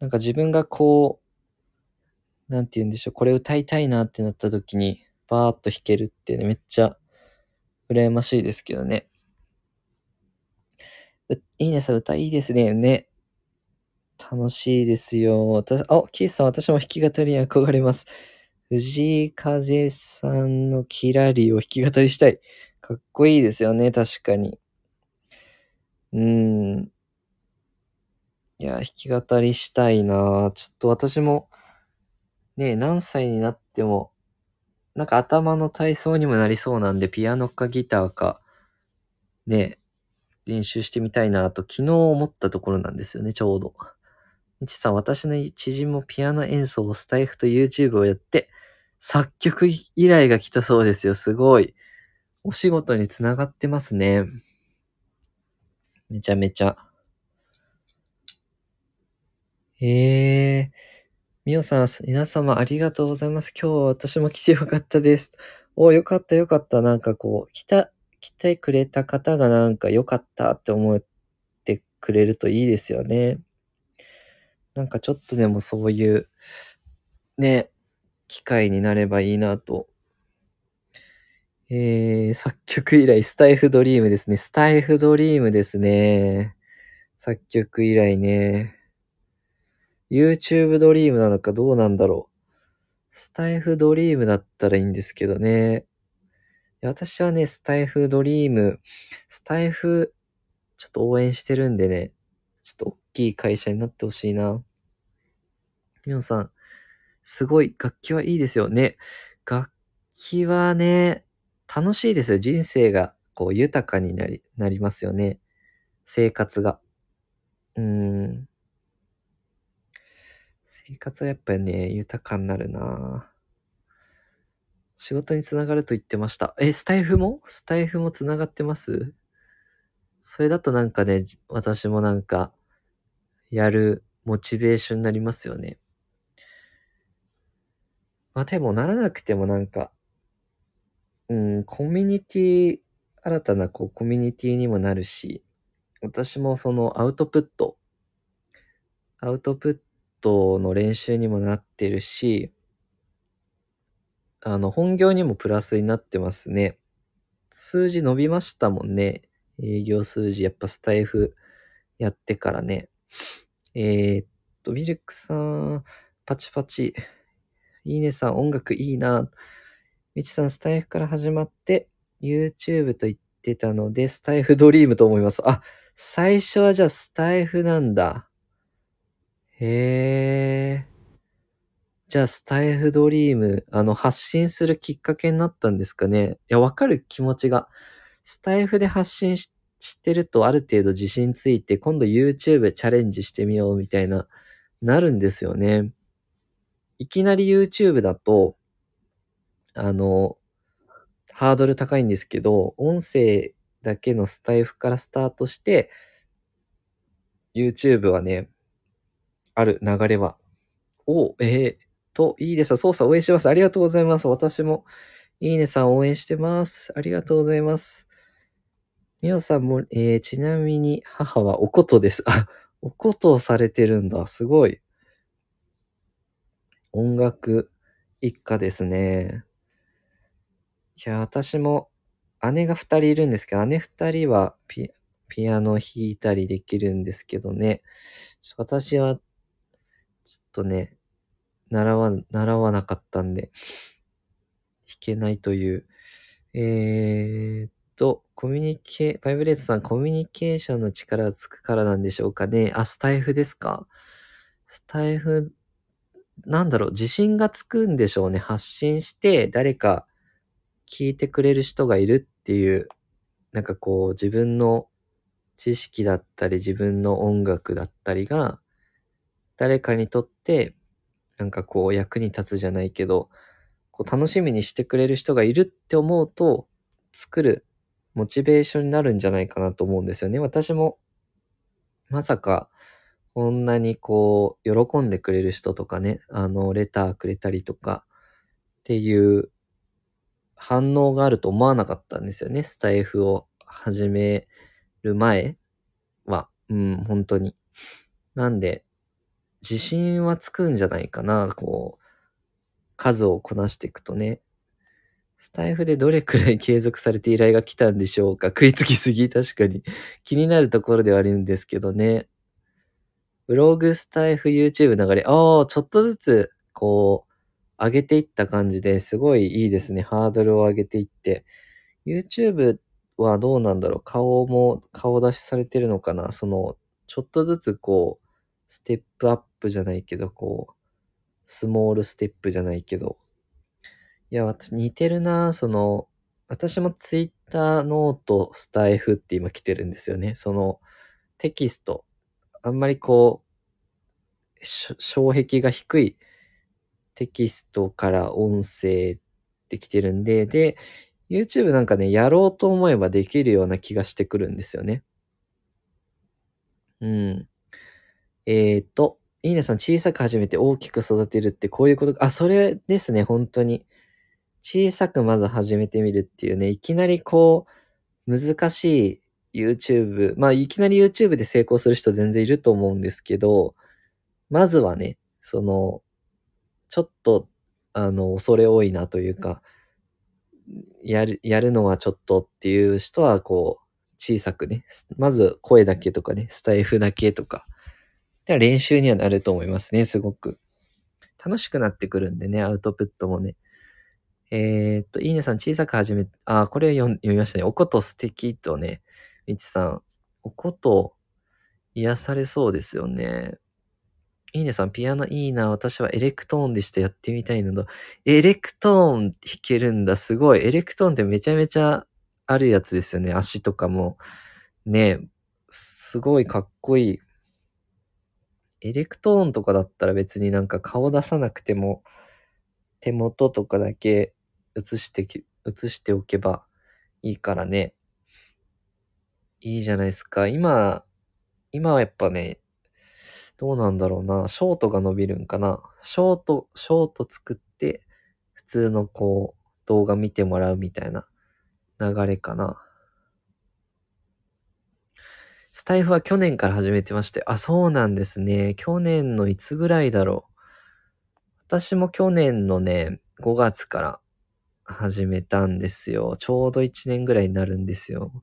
なんか自分がこう、なんて言うんでしょう、これ歌いたいなってなった時に、バーッと弾けるってね、めっちゃ羨ましいですけどね。いいねさん、歌いいですね。ね。楽しいですよ。私、あ、キースさん、私も弾き語りに憧れます。藤井風さんのキラリを弾き語りしたい。かっこいいですよね、確かに。うん。いや、弾き語りしたいなちょっと私も、ね、何歳になっても、なんか頭の体操にもなりそうなんで、ピアノかギターか、ね、練習してみたいなと昨日思ったところなんですよね、ちょうど。みちさん、私の知人もピアノ演奏をスタイフと YouTube をやって、作曲依頼が来たそうですよ。すごい。お仕事につながってますね。めちゃめちゃ。ええー、みおさん、皆様ありがとうございます。今日は私も来てよかったです。お、よかったよかった。なんかこう、来た、来てくれた方がなんかよかったって思ってくれるといいですよね。なんかちょっとでもそういう、ね、機会になればいいなと。えー、作曲以来、スタイフドリームですね。スタイフドリームですね。作曲以来ね。YouTube ドリームなのかどうなんだろう。スタイフドリームだったらいいんですけどね。私はね、スタイフドリーム、スタイフ、ちょっと応援してるんでね、ちょっと大きい会社になってほしいな。みおさん、すごい、楽器はいいですよね。楽器はね、楽しいですよ。人生が、こう、豊かになり、なりますよね。生活が。うーん。生活はやっぱりね、豊かになるな仕事につながると言ってました。え、スタイフも？スタイフもつながってます？それだとなんかね、私もなんか、やるモチベーションになりますよね。まあでもならなくてもなんか、うん、コミュニティ、新たなこうコミュニティにもなるし、私もそのアウトプット、アウトプットの練習にもなってるし、あの、本業にもプラスになってますね。数字伸びましたもんね。営業数字、やっぱスタイフやってからね。えー、っと、ミルクさん、パチパチ。いいねさん、音楽いいな。みちさん、スタイフから始まって、YouTube と言ってたので、スタイフドリームと思います。あ、最初はじゃあスタイフなんだ。へー。じゃあ、スタイフドリーム、あの、発信するきっかけになったんですかね。いや、わかる気持ちが。スタイフで発信ししてると、ある程度自信ついて、今度 YouTube チャレンジしてみようみたいな、なるんですよね。いきなり YouTube だと、あの、ハードル高いんですけど、音声だけのスタイフからスタートして、YouTube はね、ある流れは。お、えー、と、いいです。操作応援してます。ありがとうございます。私も、いいねさん応援してます。ありがとうございます。みおさんも、えー、ちなみに母はおことです。あ、おことをされてるんだ。すごい。音楽一家ですね。いや、私も姉が二人いるんですけど、姉二人はピピアノ弾いたりできるんですけどね。私は、ちょっとね、習わ、習わなかったんで、弾けないという。えーっと、コミュニケ、バイブレートさん、コミュニケーションの力がつくからなんでしょうかね。あ、スタイフですか？スタイフ、なんだろう、自信がつくんでしょうね。発信して、誰か聞いてくれる人がいるっていう、なんかこう、自分の知識だったり、自分の音楽だったりが、誰かにとって、なんかこう、役に立つじゃないけど、こう楽しみにしてくれる人がいるって思うと、作るモチベーションになるんじゃないかなと思うんですよね。私も、まさか、こんなにこう、喜んでくれる人とかね、あの、レターくれたりとか、っていう反応があると思わなかったんですよね。スタイフを始める前は、うん、本当に。なんで、自信はつくんじゃないかな、こう、数をこなしていくとね。スタイフでどれくらい継続されて依頼が来たんでしょうか食いつきすぎ確かに気になるところではあるんですけどね。ブログ、スタイフ、YouTube 流れ、ああ、ちょっとずつ、こう、上げていった感じですごいいいですね。ハードルを上げていって。YouTube はどうなんだろう？顔も、顔出しされてるのかな？その、ちょっとずつこう、ステップアップじゃないけど、こう、スモールステップじゃないけど。いや、私似てるなその、私も Twitter、ノート、スタイフって今来てるんですよね。その、テキスト。あんまりこう、障壁が低いテキストから音声って来てるんで、で、YouTube なんかね、やろうと思えばできるような気がしてくるんですよね。うん。えーと、いいねさん、小さく始めて大きく育てるってこういうことか？あ、それですね、本当に。小さくまず始めてみるっていうね、いきなりこう、難しい YouTube、まあ、いきなり YouTube で成功する人全然いると思うんですけど、まずはね、その、ちょっと、あの、恐れ多いなというか、やる、やるのはちょっとっていう人は、こう、小さくね、まず声だけとかね、スタイフだけとか、で練習にはなると思いますね、すごく。楽しくなってくるんでね、アウトプットもね。えー、っと、いいねさん小さく始め、あ、これ読読みましたね。おこと素敵とね、みちさん、おこと癒されそうですよね。いいねさん、ピアノいいな。私はエレクトーンでした。やってみたいなど。エレクトーン弾けるんだ。すごい。エレクトーンってめちゃめちゃあるやつですよね。足とかも。ねすごいかっこいい。エレクトーンとかだったら別になんか顔出さなくても、手元とかだけ映してき、映しておけばいいからね。いいじゃないですか。今、今はやっぱね、どうなんだろうな。ショートが伸びるんかな。ショート、ショート作って、普通のこう、動画見てもらうみたいな流れかな。スタイフは去年から始めてまして、あ、そうなんですね。去年のいつぐらいだろう。私も去年のね、5月から始めたんですよ。ちょうど1年ぐらいになるんですよ。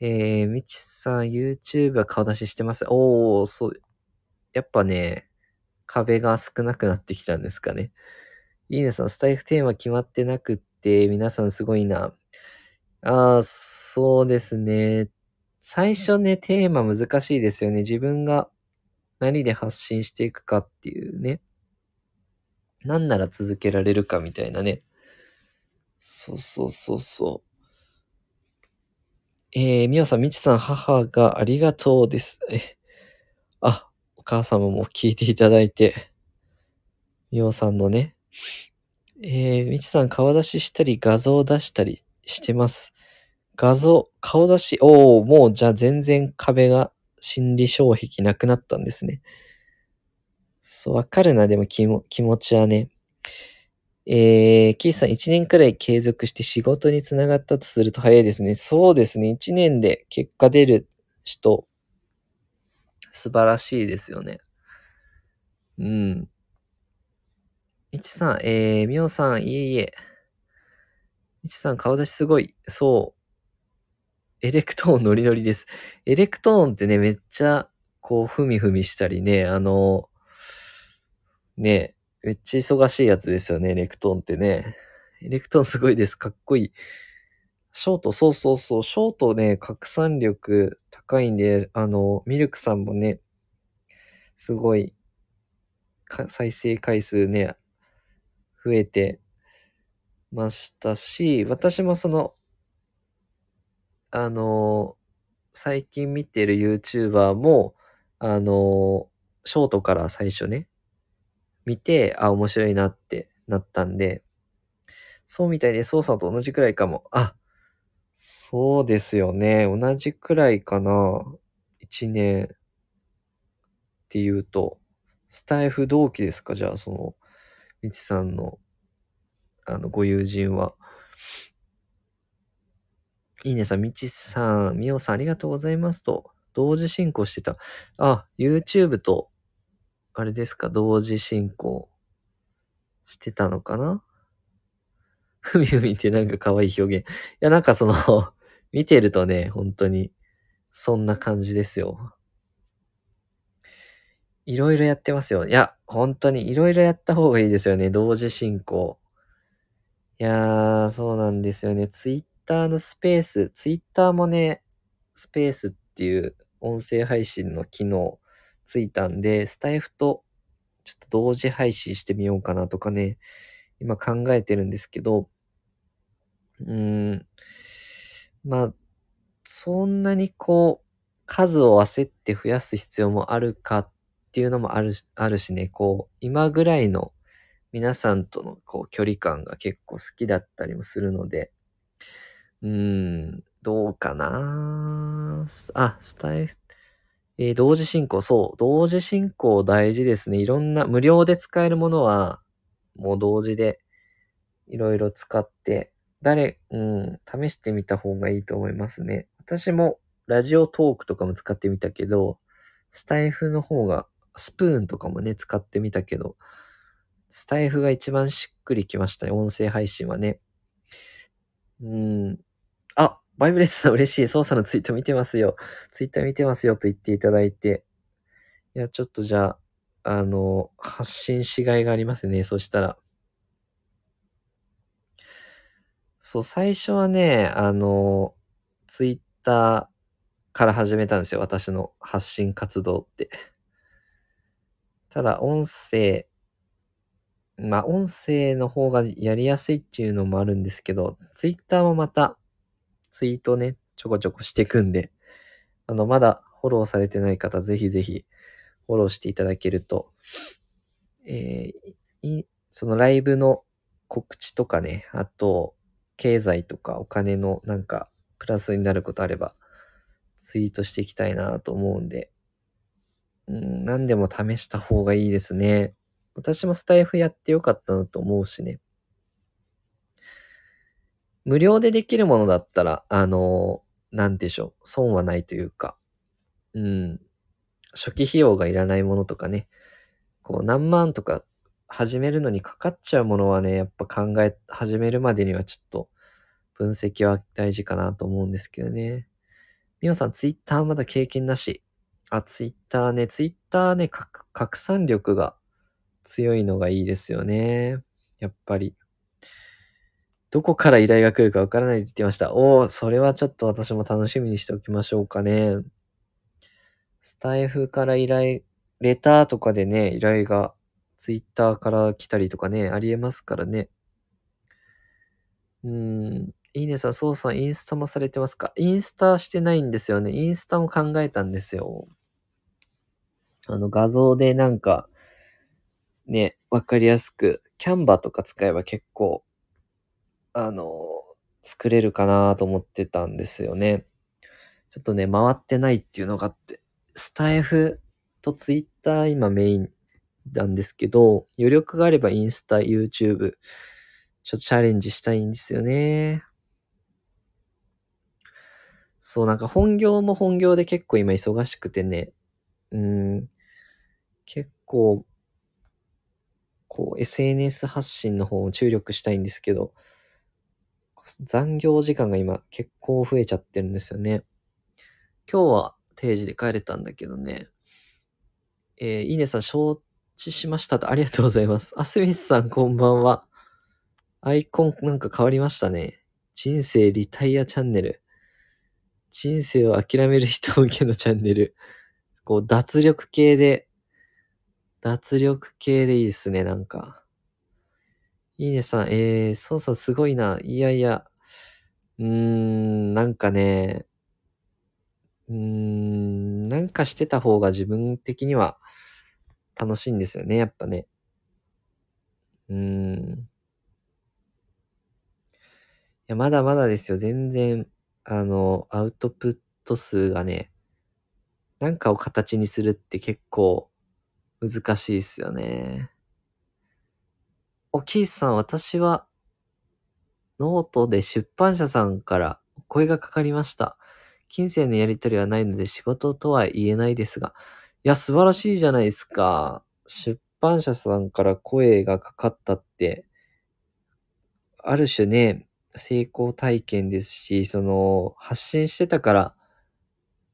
えー、みちさん、YouTube は顔出ししてます？おー、そう。やっぱね、壁が少なくなってきたんですかね。いいねさん、スタイフテーマ決まってなくって、皆さんすごいな。ああ、そうですね。最初ね、テーマ難しいですよね。自分が何で発信していくかっていうね。何なら続けられるかみたいなね。そうそうそうそう。えー、みおさん、みちさん、母がありがとうです。え、お母様も聞いていただいて、みおさんのね、えー、みちさん、顔出ししたり、画像出したりしてます。画像、顔出し、おお、もうじゃあ全然壁が心理障壁なくなったんですね。そう、わかるな、でも気も気持ちはね。えー、キーさん1年くらい継続して仕事につながったとすると早いですね。そうですね。1年で結果出る人、素晴らしいですよね。うん。いちさん、えー、みおさん、いえいえ。いちさん、顔出しすごい。そう。エレクトーンノリノリです。エレクトーンってね、めっちゃ、こう、ふみふみしたりね、あの、ね、めっちゃ忙しいやつですよね、エレクトーンってね。エレクトーンすごいです。かっこいい。ショート、そうそうそう。ショートね、拡散力高いんで、あの、ミルクさんもね、すごい、再生回数ね、増えてましたし、私もその、あの、最近見てる YouTuber も、あの、ショートから最初ね、見て、あ、面白いなってなったんで、そうみたいで、操作と同じくらいかも。あ、そうですよね。同じくらいかな。一年っていうと、スタイフ同期ですか？じゃあ、その、みちさんの、あの、ご友人は。いいねさん、みちさん、みおさんありがとうございますと、同時進行してた。あ、YouTube と、あれですか、同時進行してたのかな？ふみふみってなんか可愛い表現。いや、なんかその 見てるとね、本当に、そんな感じですよ。いろいろやってますよ。いや、本当にいろいろやった方がいいですよね。同時進行。いやー、そうなんですよね。ツイッターのスペース、ツイッターもね、スペースっていう音声配信の機能ついたんで、スタイフとちょっと同時配信してみようかなとかね、今考えてるんですけど、うーん、まあ、そんなにこう、数を焦って増やす必要もあるかっていうのもあるし、あるしね、こう、今ぐらいの皆さんとのこう距離感が結構好きだったりもするので、うーん、どうかなあ、スタイフ、えー、同時進行、そう、同時進行大事ですね。いろんな、無料で使えるものは、もう同時で、いろいろ使って、誰、うん、試してみた方がいいと思いますね。私も、ラジオトークとかも使ってみたけど、スタイフの方が、スプーンとかもね、使ってみたけど、スタイフが一番しっくりきましたね。音声配信はね。うん。あ、バイブレッツさん嬉しい。操作のツイート見てますよ。ツイッター見てますよと言っていただいて。いや、ちょっとじゃあ、あの、発信しがいがありますね。そしたら。そう、最初はね、あの、ツイッターから始めたんですよ。私の発信活動って。ただ、音声、まあ、音声の方がやりやすいっていうのもあるんですけど、ツイッターもまたツイートね、ちょこちょこしていくんで、あの、まだフォローされてない方、ぜひぜひフォローしていただけると、えーそのライブの告知とかね、あと、経済とかお金のなんか、プラスになることあれば、ツイートしていきたいなと思うんで、うん、何でも試した方がいいですね。私もスタイフやってよかったなと思うしね。無料でできるものだったら、あの、なんでしょう、損はないというか、うん、初期費用がいらないものとかね、こう何万とか始めるのにかかっちゃうものはね、やっぱ考え、始めるまでにはちょっと分析は大事かなと思うんですけどね。みおさん、ツイッターまだ経験なし。あ、ツイッターね、ツイッターね、拡拡散力が強いのがいいですよね。やっぱり。どこから依頼が来るかわからないって言ってました。おお、それはちょっと私も楽しみにしておきましょうかね。スタイフから依頼、レターとかでね、依頼がツイッターから来たりとかね、ありえますからね。うん。いいねさん、そうさん、インスタもされてますか？インスタしてないんですよね。インスタも考えたんですよ。あの画像でなんか、ね、わかりやすく、キャンバーとか使えば結構、あの、作れるかなと思ってたんですよね。ちょっとね、回ってないっていうのがあって、スタイフとツイッター今メインなんですけど、余力があればインスタ、YouTube、ちょっとチャレンジしたいんですよね。そう、なんか本業も本業で結構今忙しくてね、うん、結構、こう SNS 発信の方を注力したいんですけど、残業時間が今結構増えちゃってるんですよね。今日は定時で帰れたんだけどね。えー、いいねさん承知しましたとありがとうございます。あすみさんこんばんは。アイコンなんか変わりましたね。人生リタイアチャンネル。人生を諦める人向けのチャンネル。こう、脱力系で、脱力系でいいっすね、なんか。いいねさん、えー、そうそうすごいな。いやいや、うーん、なんかね、うーん、なんかしてた方が自分的には楽しいんですよね、やっぱね。うーん。いや、まだまだですよ。全然、あの、アウトプット数がね、なんかを形にするって結構難しいっすよね。お、キースさん、私は、ノートで出版社さんからお声がかかりました。金銭のやり取りはないので仕事とは言えないですが。いや、素晴らしいじゃないですか。出版社さんから声がかかったって、ある種ね、成功体験ですし、その、発信してたから、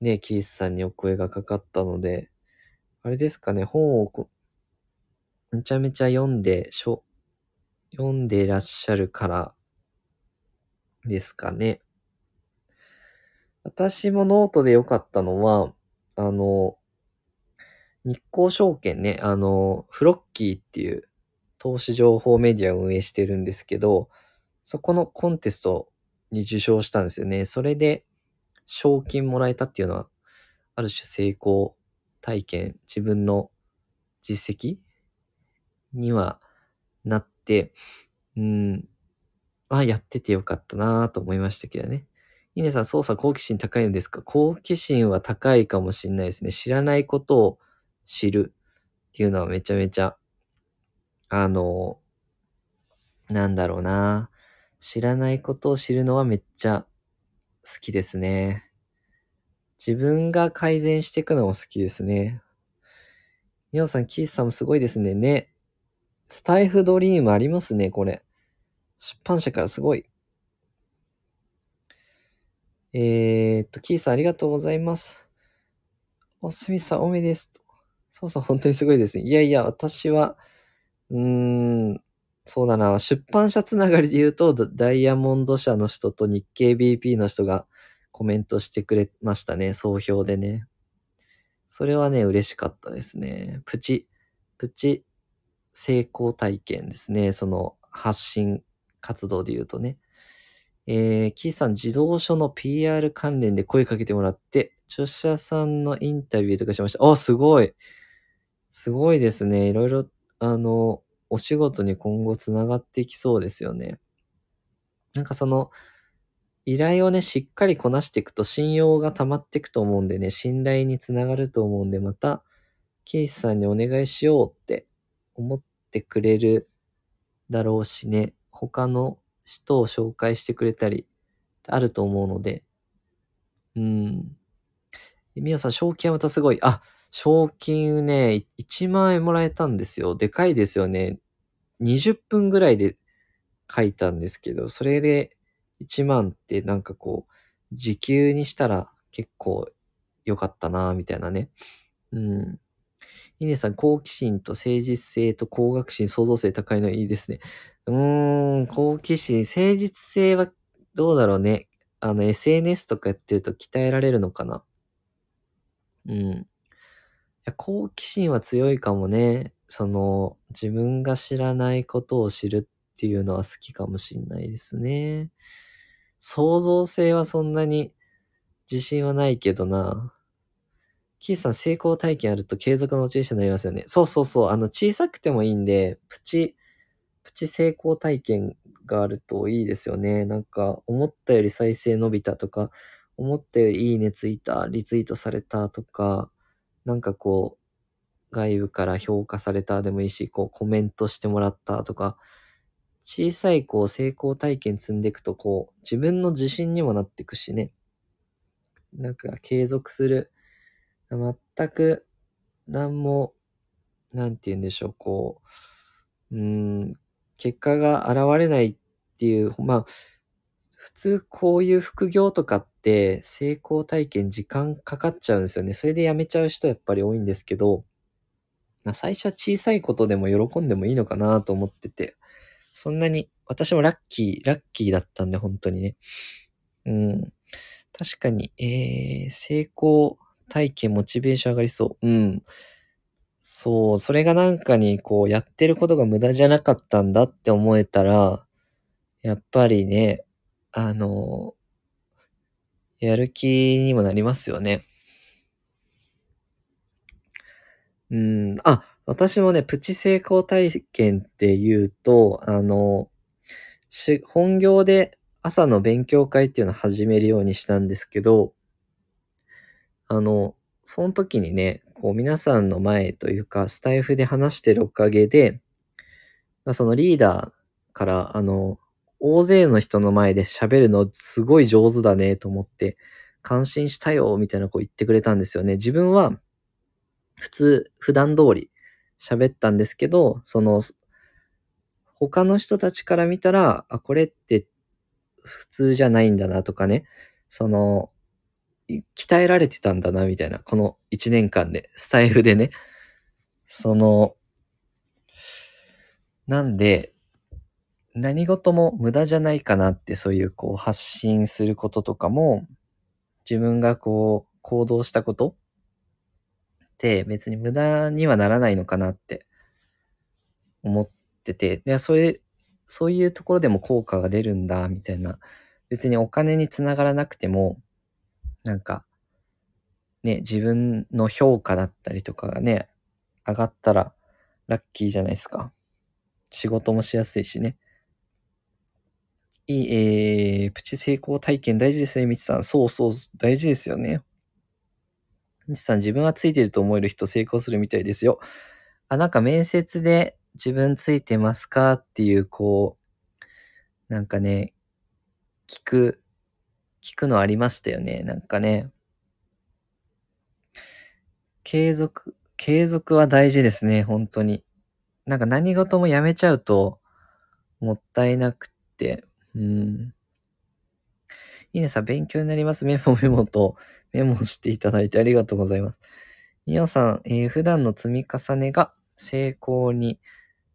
ね、キースさんにお声がかかったので、あれですかね、本をめちゃめちゃ読んで、しょ、読んでいらっしゃるからですかね。私もノートで良かったのは、あの、日興証券ね、あの、フロッキーっていう投資情報メディアを運営してるんですけど、そこのコンテストに受賞したんですよね。それで賞金もらえたっていうのは、ある種成功体験、自分の実績にはなって、うん、あ、やっててよかったなと思いましたけどね。イネさん、操作好奇心高いのですか？好奇心は高いかもしれないですね。知らないことを知るっていうのはめちゃめちゃ、あの、なんだろうな。知らないことを知るのはめっちゃ好きですね。自分が改善していくのも好きですね。みおさん、キースさんもすごいですね。ね。スタイフドリームありますね、これ。出版社からすごい。えー、っと、キーさんありがとうございます。お、すみさん、おめです。そうそう、本当にすごいですね。いやいや、私は、うーん、そうだな、出版社つながりで言うと、ダダイヤモンド社の人と日経 BP の人がコメントしてくれましたね、総評でね。それはね、嬉しかったですね。プチ、プチ成功体験ですね。その発信活動で言うとね。えー、キーさん、自動書の PR 関連で声かけてもらって、著者さんのインタビューとかしました。あ、すごい。すごいですね。いろいろ、あの、お仕事に今後つながっていきそうですよね。なんかその、依頼をね、しっかりこなしていくと信用が溜まっていくと思うんでね、信頼につながると思うんで、また、ケイスさんにお願いしようって思ってくれるだろうしね、他の人を紹介してくれたり、あると思うので、うん。みやさん、賞金はまたすごい。あ、賞金ね、1万円もらえたんですよ。でかいですよね。20分ぐらいで書いたんですけど、それで1万ってなんかこう、時給にしたら結構良かったなみたいなね。うん。イネさん、好奇心と誠実性と工学心、創造性高いのいいですね。うーん、好奇心、誠実性はどうだろうね。あの、SNS とかやってると鍛えられるのかな。うん。いや、好奇心は強いかもね。その、自分が知らないことを知るっていうのは好きかもしんないですね。創造性はそんなに自信はないけどな。キーさん、成功体験あると継続のモチベーションになりますよね。そうそうそう。あの、小さくてもいいんで、プチ、プチ成功体験があるといいですよね。なんか、思ったより再生伸びたとか、思ったよりいいねついた、リツイートされたとか、なんかこう、外部から評価されたでもいいし、こうコメントしてもらったとか、小さいこう成功体験積んでいくとこう、自分の自信にもなっていくしね。なんか継続する。全く、何も、なんて言うんでしょう、こう、うん、結果が現れないっていう、まあ、普通こういう副業とかって成功体験時間かかっちゃうんですよね。それで辞めちゃう人やっぱり多いんですけど、まあ、最初は小さいことでも喜んでもいいのかなと思ってて、そんなに、私もラッキー、ラッキーだったんで、本当にね。うん。確かに、えー、成功体験、モチベーション上がりそう。うん。そう、それがなんかに、こう、やってることが無駄じゃなかったんだって思えたら、やっぱりね、あの、やる気にもなりますよね。うん。あ、私もね、プチ成功体験って言うと、あの、し本業で朝の勉強会っていうのを始めるようにしたんですけど、あの、その時にね、こう皆さんの前というか、スタイフで話してるおかげで、まあ、そのリーダーから、あの、大勢の人の前で喋るのすごい上手だねと思って、感心したよ、みたいなこう言ってくれたんですよね。自分は、普通、普段通り喋ったんですけど、その、他の人たちから見たら、あ、これって普通じゃないんだなとかね、その、鍛えられてたんだな、みたいな、この一年間で、スタイフでね。その、なんで、何事も無駄じゃないかなって、そういうこう発信することとかも、自分がこう行動したことって別に無駄にはならないのかなって思ってて、いや、それ、そういうところでも効果が出るんだ、みたいな。別にお金につながらなくても、なんか、ね、自分の評価だったりとかがね、上がったらラッキーじゃないですか。仕事もしやすいしね。いい、えー、プチ成功体験大事ですね、みちさん。そうそう、大事ですよね。みちさん、自分はついてると思える人成功するみたいですよ。あ、なんか面接で自分ついてますかっていう、こう、なんかね、聞く、聞くのありましたよね。なんかね、継続、継続は大事ですね、本当に。なんか何事もやめちゃうと、もったいなくって、うん。いいねさん、勉強になります。メモメモとメモしていただいてありがとうございます。みおさん、えー普段の積み重ねが成功に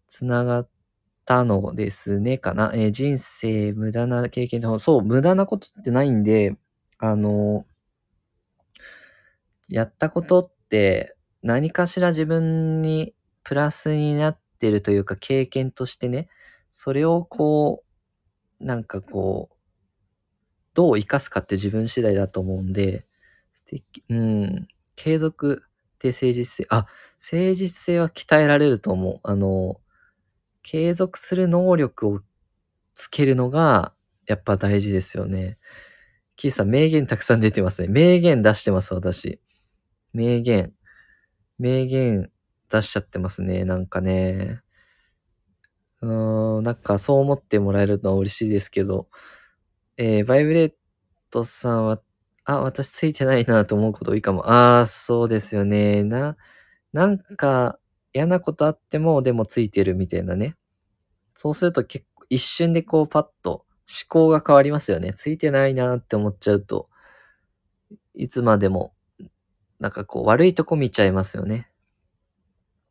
つながったのですね、かな。えー人生無駄な経験のそう、無駄なことってないんで、あのやったことって何かしら自分にプラスになってるというか経験としてね、それをこう、なんかこう、どう活かすかって自分次第だと思うんで、素敵、うん、継続っで誠実性。あ、誠実性は鍛えられると思う。あの、継続する能力をつけるのが、やっぱ大事ですよね。キーさん、名言たくさん出てますね。名言出してます、私。名言。名言出しちゃってますね。なんかね。うーん、なんかそう思ってもらえるのは嬉しいですけど、えー、バイブレットさんは、あ、私ついてないなと思うこと多いかも。ああ、そうですよね。な、なんか嫌なことあっても、でもついてるみたいなね。そうすると結構一瞬でこうパッと思考が変わりますよね。ついてないなって思っちゃうと、いつまでも、なんかこう悪いとこ見ちゃいますよね。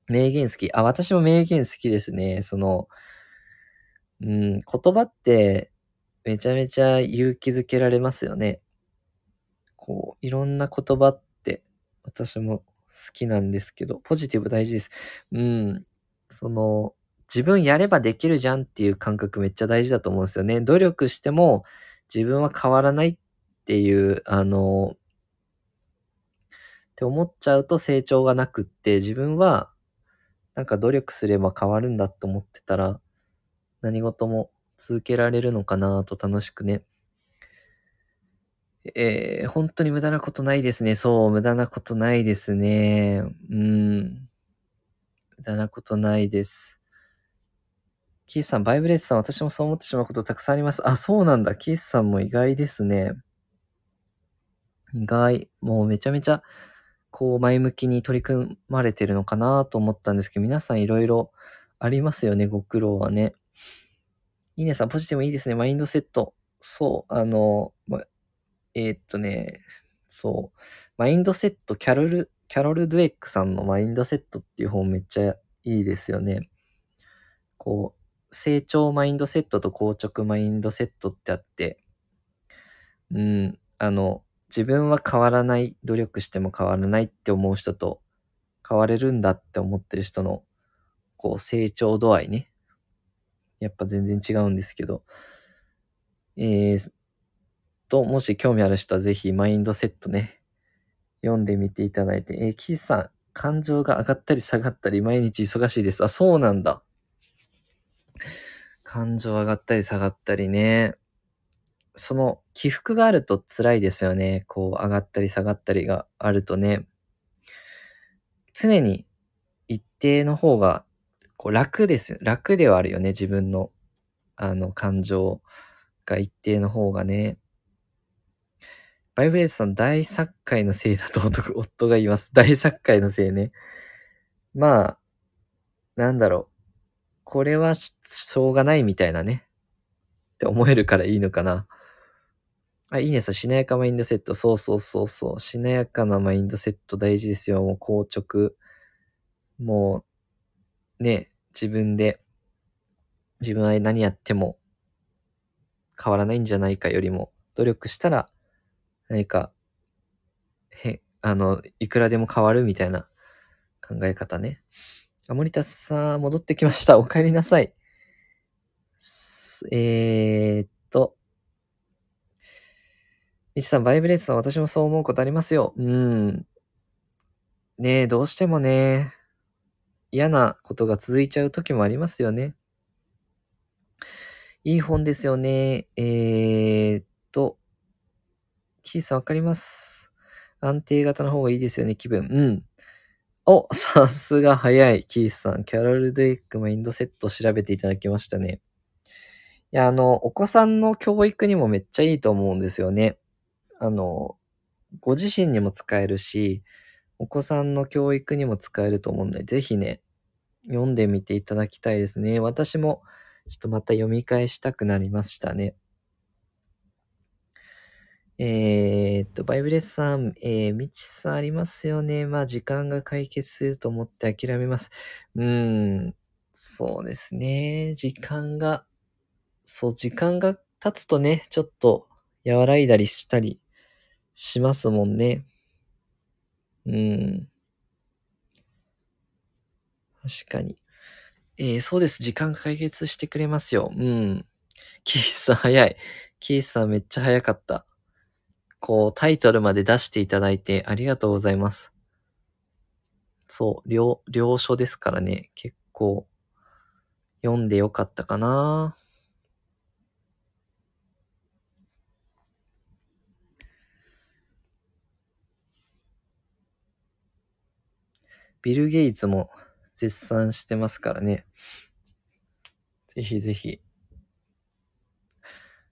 名言好き。あ、私も名言好きですね。その、うん、言葉ってめちゃめちゃ勇気づけられますよね。こう、いろんな言葉って私も好きなんですけど、ポジティブ大事です。うん、その、自分やればできるじゃんっていう感覚めっちゃ大事だと思うんですよね。努力しても自分は変わらないっていう、あの、って思っちゃうと成長がなくって、自分はなんか努力すれば変わるんだと思ってたら、何事も続けられるのかなと楽しくね。えー、本当に無駄なことないですね。そう、無駄なことないですね。うん。無駄なことないです。キースさん、バイブレスさん、私もそう思ってしまうことたくさんあります。あ、そうなんだ。キースさんも意外ですね。意外。もうめちゃめちゃ、こう、前向きに取り組まれてるのかなと思ったんですけど、皆さんいろいろありますよね、ご苦労はね。いいねさん、ポジティブいいですね。マインドセット。そう、あの、ま、えー、っとね、そう、マインドセット、キャロル、キャロル・ドゥエックさんのマインドセットっていう本めっちゃいいですよね。こう、成長マインドセットと硬直マインドセットってあって、うん、あの、自分は変わらない、努力しても変わらないって思う人と、変われるんだって思ってる人の、こう、成長度合いね。やっぱ全然違うんですけど。えー、と、もし興味ある人はぜひマインドセットね、読んでみていただいて。えー、キーさん、感情が上がったり下がったり毎日忙しいです。あ、そうなんだ。感情上がったり下がったりね。その起伏があると辛いですよね。こう上がったり下がったりがあるとね。常に一定の方がこう楽です。楽ではあるよね。自分のあの感情が一定の方がね。バイブレースさん、大作界のせいだと夫が言います。大作界のせいね。まあ、なんだろう。これはしょうがないみたいなね。って思えるからいいのかな。あ、いいねさ、しなやかマインドセット。そうそうそうそう。しなやかなマインドセット大事ですよ。もう硬直。もう、ね、自分で、自分は何やっても変わらないんじゃないかよりも、努力したら何か、へ、あの、いくらでも変わるみたいな考え方ね。あ、森田さん、戻ってきました。お帰りなさい。えー、っと。みちさん、バイブレートさん、私もそう思うことありますよ。うん。ねえ、どうしてもね、嫌なことが続いちゃう時もありますよね。いい本ですよね。えー、っ、キーさんわかります。安定型の方がいいですよね、気分。うん。お、さすが早い、キースさん。キャロル・デイクマインドセット調べていただきましたね。いや、あの、お子さんの教育にもめっちゃいいと思うんですよね。あの、ご自身にも使えるし、お子さんの教育にも使えると思うんで、ぜひね、読んでみていただきたいですね。私も、ちょっとまた読み返したくなりましたね。えー、っと、バイブレスさん、えー、みちさんありますよね。まあ、時間が解決すると思って諦めます。うん、そうですね。時間が、そう、時間が経つとね、ちょっと和らいだりしたりしますもんね。うん。確かに。えー、そうです。時間が解決してくれますよ。うん。キースさん早い。キースさんめっちゃ早かった。こう、タイトルまで出していただいてありがとうございます。そう、両、両書ですからね、結構、読んでよかったかな。ビル・ゲイツも絶賛してますからね。ぜひぜひ。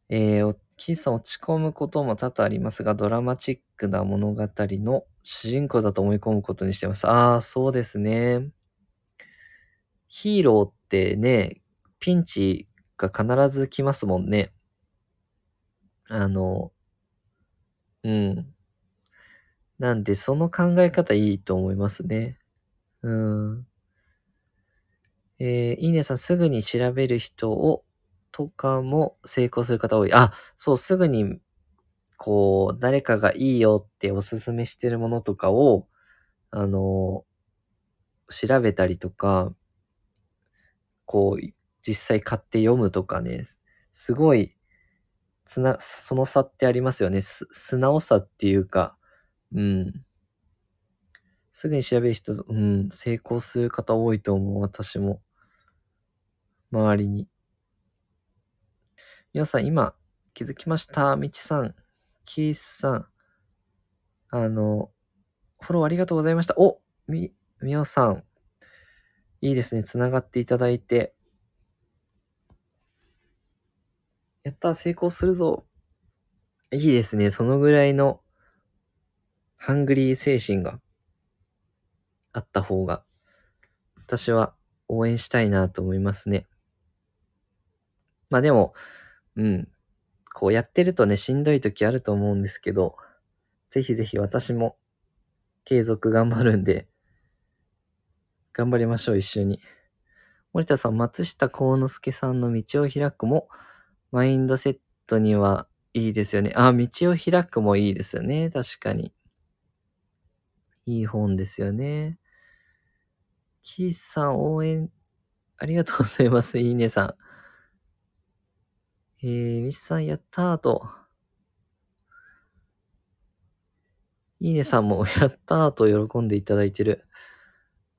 えー、キーさん落ち込むことも多々ありますが、ドラマチックな物語の主人公だと思い込むことにしてます。ああ、そうですね。ヒーローってね、ピンチが必ず来ますもんね。あの、うん。なんで、その考え方いいと思いますね。うん。えー、いいねさん、すぐに調べる人を、とかも成功する方多い。あ、そう、すぐに、こう、誰かがいいよっておすすめしてるものとかを、あの、調べたりとか、こう、実際買って読むとかね、すごい、つな、その差ってありますよね。す、素直さっていうか、うん。すぐに調べる人、うん、成功する方多いと思う、私も。周りに。皆さん、今、気づきました？みちさん、キースさん、あの、フォローありがとうございました。おみ、みおさん、いいですね。つながっていただいて。やった、成功するぞ。いいですね。そのぐらいの、ハングリー精神があった方が、私は応援したいなと思いますね。まあでも、うん。こうやってるとね、しんどい時あると思うんですけど、ぜひぜひ私も継続頑張るんで、頑張りましょう、一緒に。森田さん、松下幸之助さんの道を開くも、マインドセットにはいいですよね。あ、道を開くもいいですよね。確かに。いい本ですよね。キースさん、応援、ありがとうございます。いいねさん。えー、ミスさん、やったーと。いいねさんも、やったーと喜んでいただいてる。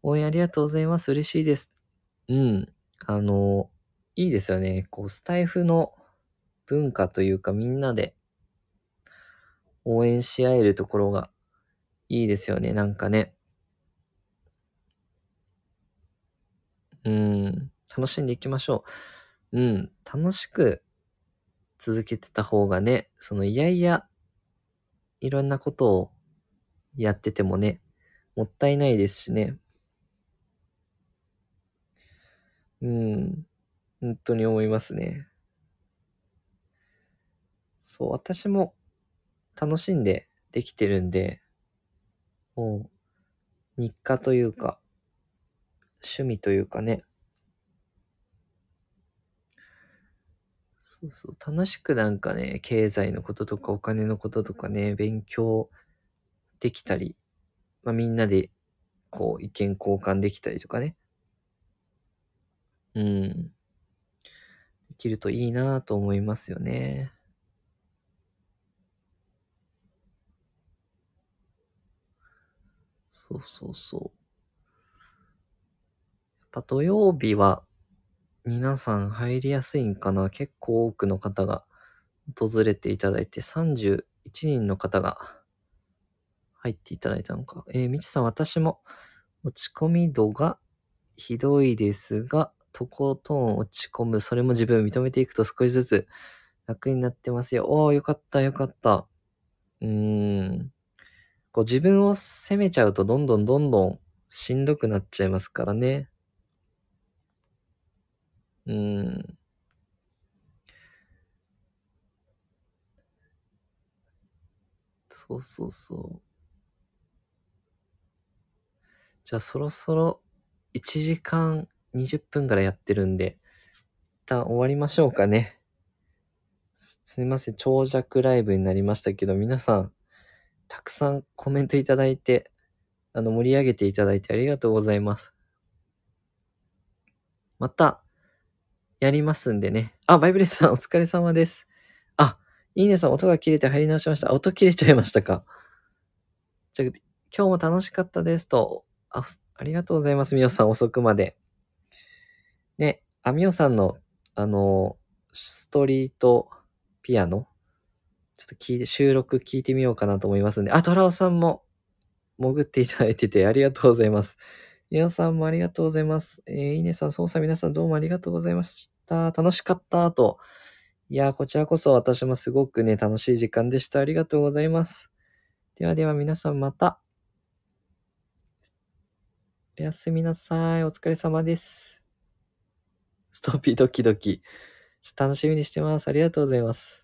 応援ありがとうございます。嬉しいです。うん。あの、いいですよね。こう、スタイフの文化というか、みんなで応援し合えるところがいいですよね。なんかね。うん。楽しんでいきましょう。うん。楽しく続けてた方がね、そのいやいや、いろんなことをやっててもね、もったいないですしね。うん。本当に思いますね。そう、私も楽しんでできてるんで、もう、日課というか、趣味というかね。そうそう、楽しくなんかね、経済のこととかお金のこととかね、勉強できたり、まあみんなで、こう、意見交換できたりとかね。うん。できるといいなぁと思いますよね。そうそうそう。やっぱ土曜日は皆さん入りやすいんかな？結構多くの方が訪れていただいて31人の方が入っていただいたのか。えー、みちさん私も落ち込み度がひどいですが、とことん落ち込む。それも自分を認めていくと少しずつ楽になってますよ。おー、よかった、よかった。うーん。こう自分を責めちゃうとどんどんどんどんしんどくなっちゃいますからね。うん。そうそうそう。じゃあそろそろ1時間20分からやってるんで、一旦終わりましょうかね。すすみません、長尺ライブになりましたけど、皆さん、たくさんコメントいただいて、あの、盛り上げていただいてありがとうございます。また、やりますんでね。あ、バイブレスさんお疲れ様です。あ、いいねさん音が切れて入り直しました。音切れちゃいましたか。じゃ、今日も楽しかったですと、あ、ありがとうございます。みおさん遅くまで。ね、あみおさんの、あの、ストリートピアノ、ちょっと聞いて、収録聞いてみようかなと思いますんで。あ、トラオさんも潜っていただいててありがとうございます。みおさんもありがとうございます。えー、いいねさん、そうさん、皆さんどうもありがとうございまし。楽しかったと。いや、こちらこそ私もすごくね、楽しい時間でした。ありがとうございます。ではでは皆さんまた。おやすみなさい。お疲れ様です。ストーピードキドキ。楽しみにしてます。ありがとうございます。